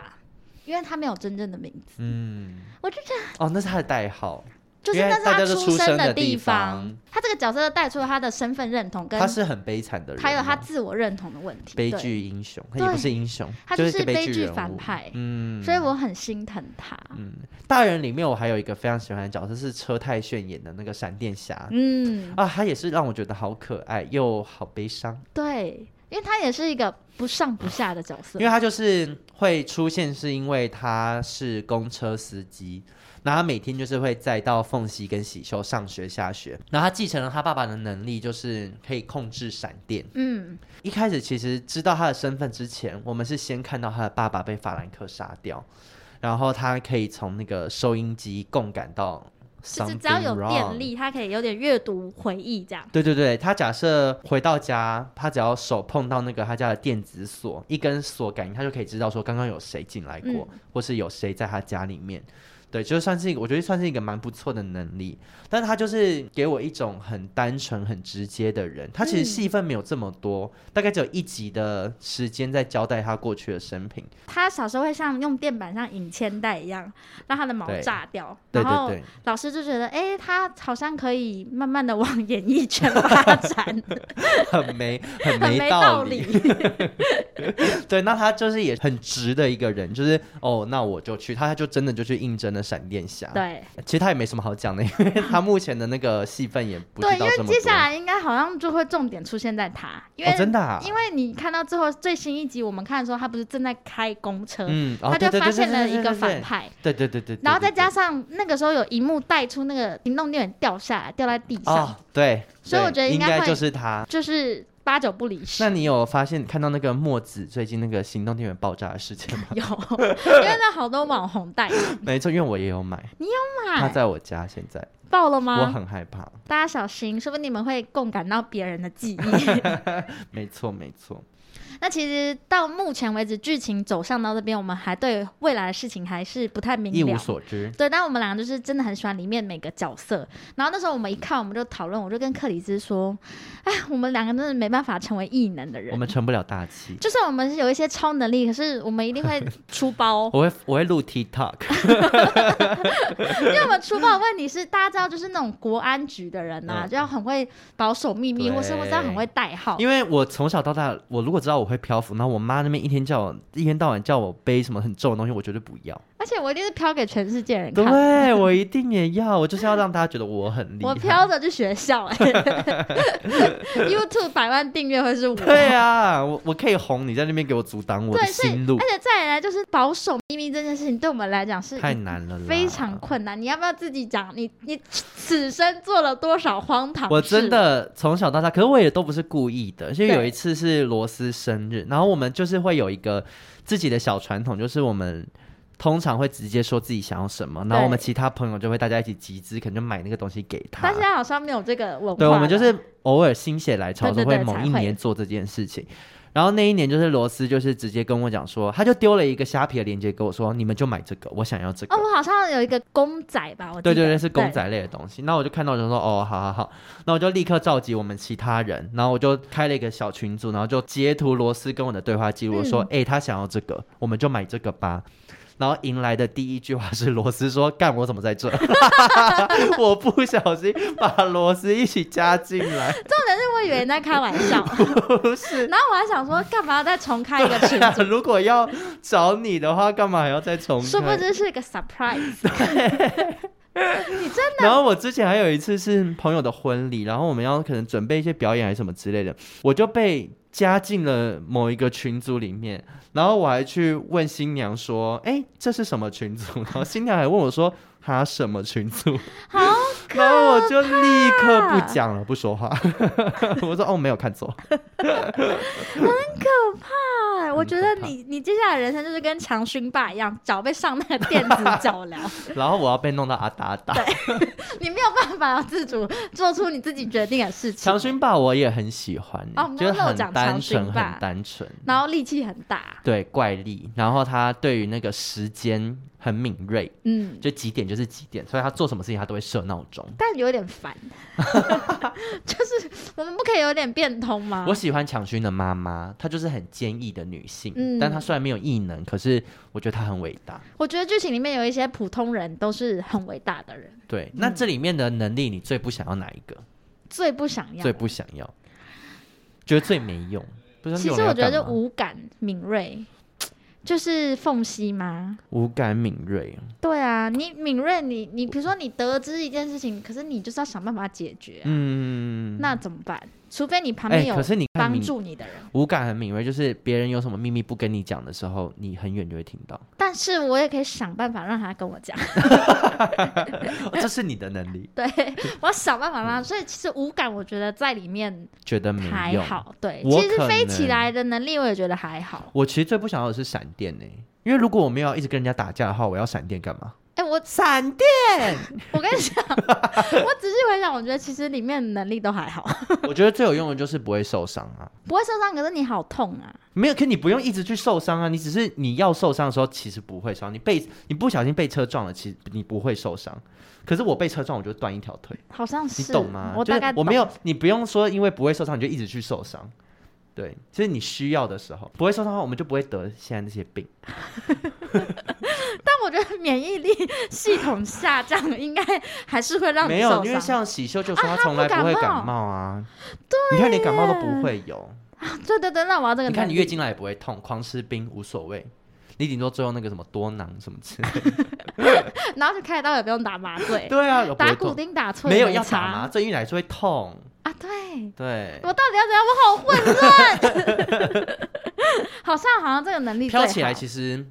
因为他没有真正的名字，嗯，我就觉得哦，那是他的代号。就是那是他出生的地方，他这个角色带出了他的身份认同，跟他是很悲惨的人，还有他自我认同的问题。悲剧英雄，他也不是英雄，他就是悲剧反派。嗯，所以我很心疼他。嗯，大人里面我还有一个非常喜欢的角色是车太炫演的那个闪电侠。嗯啊，他也是让我觉得好可爱又好悲伤。对，因为他也是一个不上不下的角色，因为他就是会出现，是因为他是公车司机。然后他每天就是会载到凤溪跟喜修上学下学，然后他继承了他爸爸的能力，就是可以控制闪电。嗯，一开始其实知道他的身份之前，我们是先看到他的爸爸被法兰克杀掉，然后他可以从那个收音机共感到，就是只要有电力，他可以有点阅读回忆这样。对对对，他假设回到家，他只要手碰到那个他家的电子锁，一根锁感应，他就可以知道说刚刚有谁进来过，嗯、或是有谁在他家里面。对，就算是一个，我觉得算是一个蛮不错的能力，但他就是给我一种很单纯、很直接的人。他其实戏份没有这么多，嗯、大概只有一集的时间在交代他过去的生平。他小时候会像用电板像引铅带一样，让他的毛炸掉，对然后老师就觉得，哎，他好像可以慢慢的往演艺圈 [LAUGHS] 发展，[LAUGHS] 很没很没道理。[LAUGHS] 对，那他就是也很直的一个人，就是哦，那我就去，他就真的就去应征了。闪电侠，对，其实他也没什么好讲的，[LAUGHS] 因为他目前的那个戏份也不对，因为接下来应该好像就会重点出现在他，因为、哦、真的、啊，因为你看到最后最新一集，我们看的时候，他不是正在开公车，嗯，他就发现了一个反派，对对对对，然后再加上那个时候有一幕带出那个行动电源掉下来，掉在地上，哦、对，所以我觉得应该就是他，就是。八九不离十。那你有发现看到那个墨子最近那个行动电源爆炸的事件吗？[LAUGHS] 有，因为那好多网红带。[LAUGHS] 没错，因为我也有买。你有买？他在我家现在。爆了吗？我很害怕。大家小心，说不定你们会共感到别人的记忆。[LAUGHS] 没错，没错。那其实到目前为止，剧情走向到这边，我们还对未来的事情还是不太明了，一无所知。对，但我们两个就是真的很喜欢里面每个角色。然后那时候我们一看，我们就讨论，我就跟克里斯说：“哎，我们两个真的没办法成为异能的人，我们成不了大器。就算我们是有一些超能力，可是我们一定会 [LAUGHS] 出包。我会我会录 TikTok，[LAUGHS] [LAUGHS] 因为我们出包的问题是，大家知道，就是那种国安局的人呐、啊，嗯、就要很会保守秘密，或是或是要很会代号。因为我从小到大，我如果知道我会漂浮，然后我妈那边一天叫我一天到晚叫我背什么很重的东西，我绝对不要。而且我一定是飘给全世界人看。对，我一定也要，我就是要让大家觉得我很厉害。我飘着去学校、欸、[LAUGHS] YouTube 百万订阅会是我。对啊，我我可以红，你在那边给我阻挡我的心路。而且再来就是保守秘密这件事情，对我们来讲是太难了，非常困难。你要不要自己讲？你你此生做了多少荒唐事？我真的从小到大，可是我也都不是故意的。因为有一次是罗斯生日，然后我们就是会有一个自己的小传统，就是我们。通常会直接说自己想要什么，然后我们其他朋友就会大家一起集资，可能就买那个东西给他。但现在好像没有这个文化。对，我们就是偶尔心血来潮都会某一年做这件事情。然后那一年就是罗斯，就是直接跟我讲说，他就丢了一个虾皮的链接给我说，你们就买这个，我想要这个。哦，我好像有一个公仔吧，我对对对，是公仔类的东西。那我就看到就说，哦，好好好，那我就立刻召集我们其他人，然后我就开了一个小群组，然后就截图罗斯跟我的对话记录，说，哎、嗯，他想要这个，我们就买这个吧。然后迎来的第一句话是罗斯说：“干，我怎么在这？” [LAUGHS] 我不小心把罗斯一起加进来。重点是我以为你在开玩笑，[LAUGHS] 不是。然后我还想说，干嘛要再重开一个群组？啊？[LAUGHS] 如果要找你的话，干嘛还要再重开？殊不知是一个 surprise。你真的？然后我之前还有一次是朋友的婚礼，然后我们要可能准备一些表演还是什么之类的，我就被加进了某一个群组里面。然后我还去问新娘说：“哎，这是什么群组？”然后新娘还问我说：“他什么群组？” [LAUGHS] 好后我就立刻不讲了，不说话。[LAUGHS] 我说：“哦，没有看错。[LAUGHS] ”很可怕，我觉得你你接下来人生就是跟强勋爸一样，脚被上那个电子脚镣。然后我要被弄到阿达阿达。对，你没有办法自主做出你自己决定的事情。强勋爸我也很喜欢，哦，觉得很单纯，很单纯，然后力气很大。对，怪力，然后他对于那个时间很敏锐，嗯，就几点就是几点，所以他做什么事情他都会设闹钟，但有点烦，[LAUGHS] 就是我们不可以有点变通吗？我喜欢强勋的妈妈，她就是很坚毅的女性，嗯，但她虽然没有异能，可是我觉得她很伟大。我觉得剧情里面有一些普通人都是很伟大的人。对，那这里面的能力你最不想要哪一个？最不想要，最不想要，觉得最没用。其实我觉得就五感敏锐，就是缝隙吗？五感敏锐。对啊，你敏锐，你你比如说你得知一件事情，可是你就是要想办法解决啊。嗯，那怎么办？除非你旁边有，可是你帮助你的人，五感很敏锐，就是别人有什么秘密不跟你讲的时候，你很远就会听到。但是我也可以想办法让他跟我讲，[LAUGHS] 这是你的能力。[LAUGHS] 对，我要想办法让他。所以其实五感，我觉得在里面觉得还好。对，其实飞起来的能力，我也觉得还好。我其实最不想要的是闪电呢，因为如果我没有一直跟人家打架的话，我要闪电干嘛？哎，我闪电！[LAUGHS] 我跟你讲，[LAUGHS] 我仔细回想，我觉得其实里面能力都还好。[LAUGHS] 我觉得最有用的就是不会受伤啊，不会受伤，可是你好痛啊。没有，可你不用一直去受伤啊，你只是你要受伤的时候，其实不会伤。你被你不小心被车撞了，其实你不会受伤。可是我被车撞，我就断一条腿，好像是，你懂吗？我大概我没有，你不用说，因为不会受伤，你就一直去受伤。对，就是你需要的时候不会受伤的话，我们就不会得现在那些病。[LAUGHS] 但我觉得免疫力系统下降应该还是会让。没有，因为像喜秀就说他从来不会感冒啊。对，你看你感冒都不会有。对对对，那我要这个。你看你月经来也不会痛，狂吃冰无所谓。你顶多最后那个什么多囊什么之类的。[LAUGHS] 然后就开刀也不用打麻醉。对啊，打骨钉打错没有要打麻醉，因为来是会痛。啊，对对，我到底要怎样？我好混乱。[LAUGHS] 好像好像这个能力飘起来，其实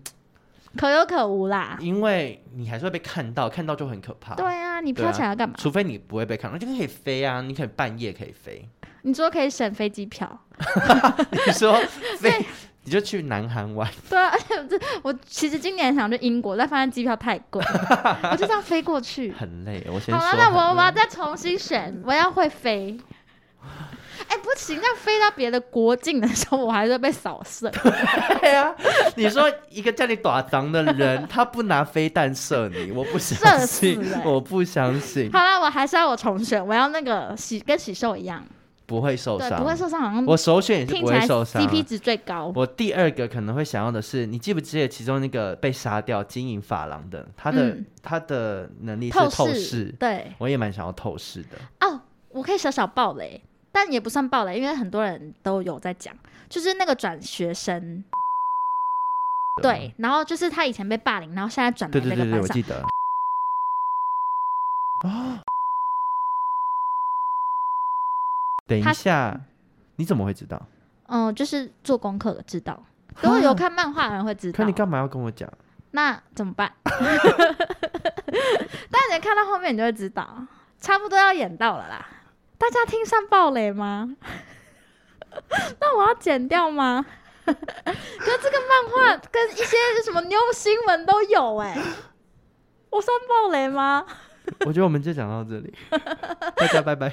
可有可无啦。因为你还是会被看到，看到就很可怕。对啊，你飘起来要干嘛？除非你不会被看到，就可以飞啊！你可以半夜可以飞。你说可以省飞机票？[LAUGHS] 你说飞，你就去南韩玩。[LAUGHS] 对啊，而且这我其实今年想去英国，但发现机票太贵，我就这样飞过去。很累，我先好了，那我我要再重新选，我要会飞。哎，不行，那飞到别的国境的时候，我还是会被扫射。[LAUGHS] 对啊，你说一个叫你打仗的人，他不拿飞弹射你，我不相信，欸、我不相信。好了，我还是要我重选，我要那个喜跟喜寿一样，不会受伤，不会受伤，好像我首选也是不会受伤，CP 值最高。我第二个可能会想要的是，你记不记得其中那个被杀掉金银法郎的，他的、嗯、他的能力是透视，对，我也蛮想要透视的。哦，我可以小小爆雷。但也不算爆雷，因为很多人都有在讲，就是那个转学生，对，然后就是他以前被霸凌，然后现在转来那个班上。对对对对，我记得。哦，等一下，你怎么会知道？嗯，就是做功课知道，如果有看漫画的人会知道。可你干嘛要跟我讲？那怎么办？[LAUGHS] 但你看到后面，你就会知道，差不多要演到了啦。大家听上暴雷吗？[LAUGHS] 那我要剪掉吗？[LAUGHS] 可是这个漫画跟一些什么妞新闻都有哎、欸，我算暴雷吗？我觉得我们就讲到这里，大家拜拜。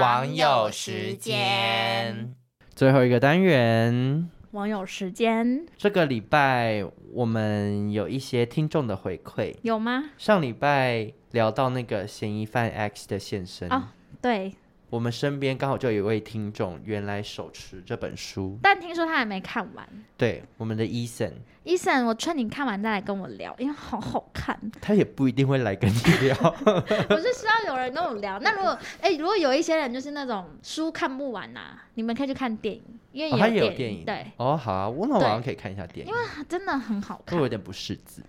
网友时间，最后一个单元。网友时间，这个礼拜我们有一些听众的回馈，有吗？上礼拜聊到那个嫌疑犯 X 的现身，哦，对。我们身边刚好就有一位听众，原来手持这本书，但听说他还没看完。对，我们的 Eason，Eason，我劝你看完再来跟我聊，因为好好看。他也不一定会来跟你聊，[LAUGHS] 我是希望有人跟我聊。那如果哎，如果有一些人就是那种书看不完呐、啊，你们可以去看电影，因为也有电影。对，哦，好啊，我们晚上可以看一下电影，因为真的很好看。我有点不识字，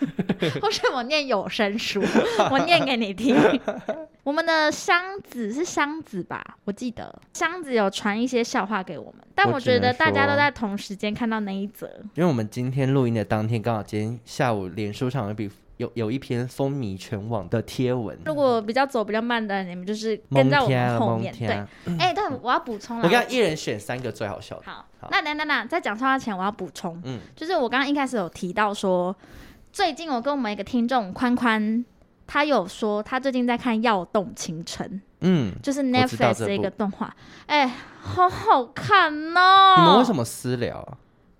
[LAUGHS] 或是我念有声书，[LAUGHS] 我念给你听。[LAUGHS] 我们的箱子是箱子吧？我记得箱子有传一些笑话给我们，但我觉得大家都在同时间看到那一则。因为我们今天录音的当天，刚好今天下午脸书上有一有有一篇风靡全网的贴文。如果比较走比较慢的，你们就是跟在我们后面。对，哎、欸，但我要补充了。我刚刚一人选三个最好笑的。好，好那等等等，在讲笑话前，我要补充。嗯，就是我刚刚一开始有提到说，最近我跟我们一个听众宽宽。他有说，他最近在看《耀动青春》，嗯，就是 Netflix 的一个动画，哎、欸，好好看哦！你们为什么私聊啊？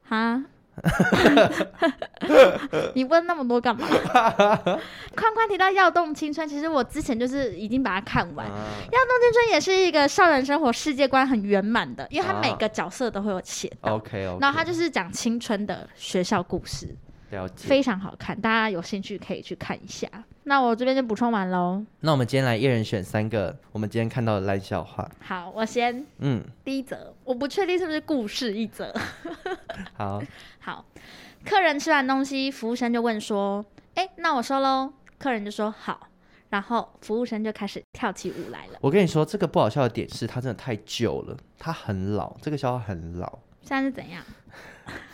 哈？[LAUGHS] 你问那么多干嘛？[LAUGHS] 宽宽提到《耀动青春》，其实我之前就是已经把它看完，《跃、啊、动青春》也是一个校园生活世界观很圆满的，因为它每个角色都会有写到、啊、OK OK，然后它就是讲青春的学校故事。了解，非常好看，大家有兴趣可以去看一下。那我这边就补充完喽。那我们今天来一人选三个，我们今天看到的烂笑话。好，我先。嗯，第一则，我不确定是不是故事一则。[LAUGHS] 好。[LAUGHS] 好，客人吃完东西，服务生就问说：“哎、欸，那我收喽。”客人就说：“好。”然后服务生就开始跳起舞来了。我跟你说，这个不好笑的点是，它真的太旧了，它很老，这个笑话很老。现在是怎样？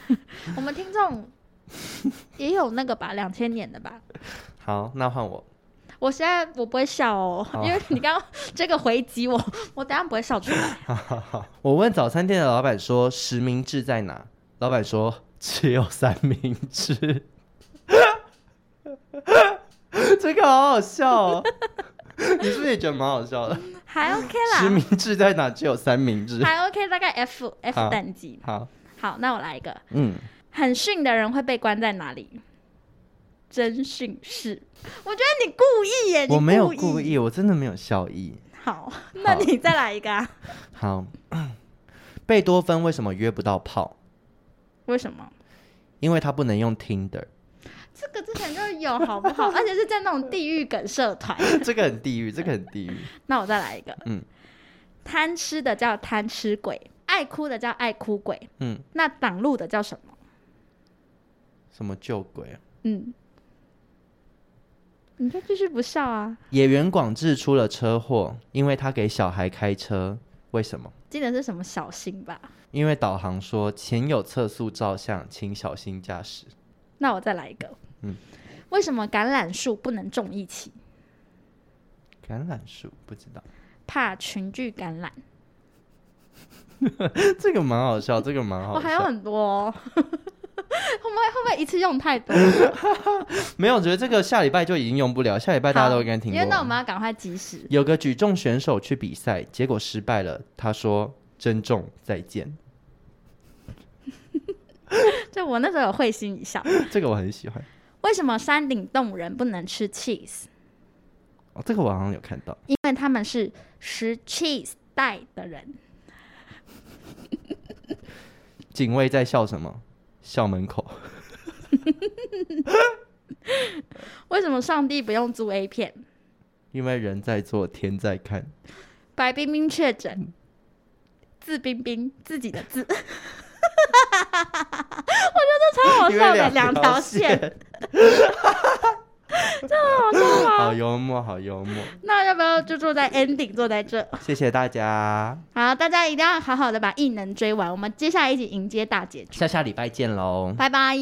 [LAUGHS] 我们听众。[LAUGHS] 也有那个吧，两千年的吧。好，那换我。我现在我不会笑哦，因为你刚刚 [LAUGHS] 这个回击我，我等下不会笑出来。好好好，我问早餐店的老板说实名制在哪？老板说只有三明治。[LAUGHS] 这个好好笑哦，你是不是也觉得蛮好笑的？还 OK 啦。实名制在哪？只有三明治。还 OK，大概 F F 等级。好，好，那我来一个。嗯。很逊的人会被关在哪里？侦讯室。我觉得你故意耶！我没有故意，我真的没有笑意。好，那你再来一个啊。[LAUGHS] 好，贝多芬为什么约不到炮？为什么？因为他不能用 Tinder。这个之前就有，好不好？而且是在那种地狱梗社团。[LAUGHS] 这个很地狱，这个很地狱。那我再来一个。嗯，贪吃的叫贪吃鬼，爱哭的叫爱哭鬼。嗯，那挡路的叫什么？什么救鬼啊？嗯，你就继续不笑啊？野原广志出了车祸，因为他给小孩开车，为什么？记得是什么小心吧？因为导航说前有测速照相，请小心驾驶。那我再来一个。嗯，为什么橄榄树不能种一起？橄榄树不知道，怕群聚感染。[LAUGHS] 这个蛮好笑，这个蛮好笑。我还有很多哦。会不会会不会一次用太多？[LAUGHS] 没有，我觉得这个下礼拜就已经用不了。下礼拜大家都应该听过。因为那我们要赶快及时。有个举重选手去比赛，结果失败了。他说：“珍重，再见。[LAUGHS] ”就我那时候有会心一笑。[LAUGHS] 这个我很喜欢。为什么山顶洞人不能吃 cheese？哦，这个我好像有看到。因为他们是食 cheese 带的人。警卫在笑什么？校门口，[LAUGHS] 为什么上帝不用租 A 片？因为人在做，天在看。白冰冰确诊，字冰冰自己的字，[LAUGHS] 我觉得超好笑的两条线。[LAUGHS] [LAUGHS] 这好笑吗？好幽默，好幽默。那要不要就坐在 ending，坐在这？谢谢大家。好，大家一定要好好的把异能追完。我们接下来一起迎接大结局。下下礼拜见喽，拜拜。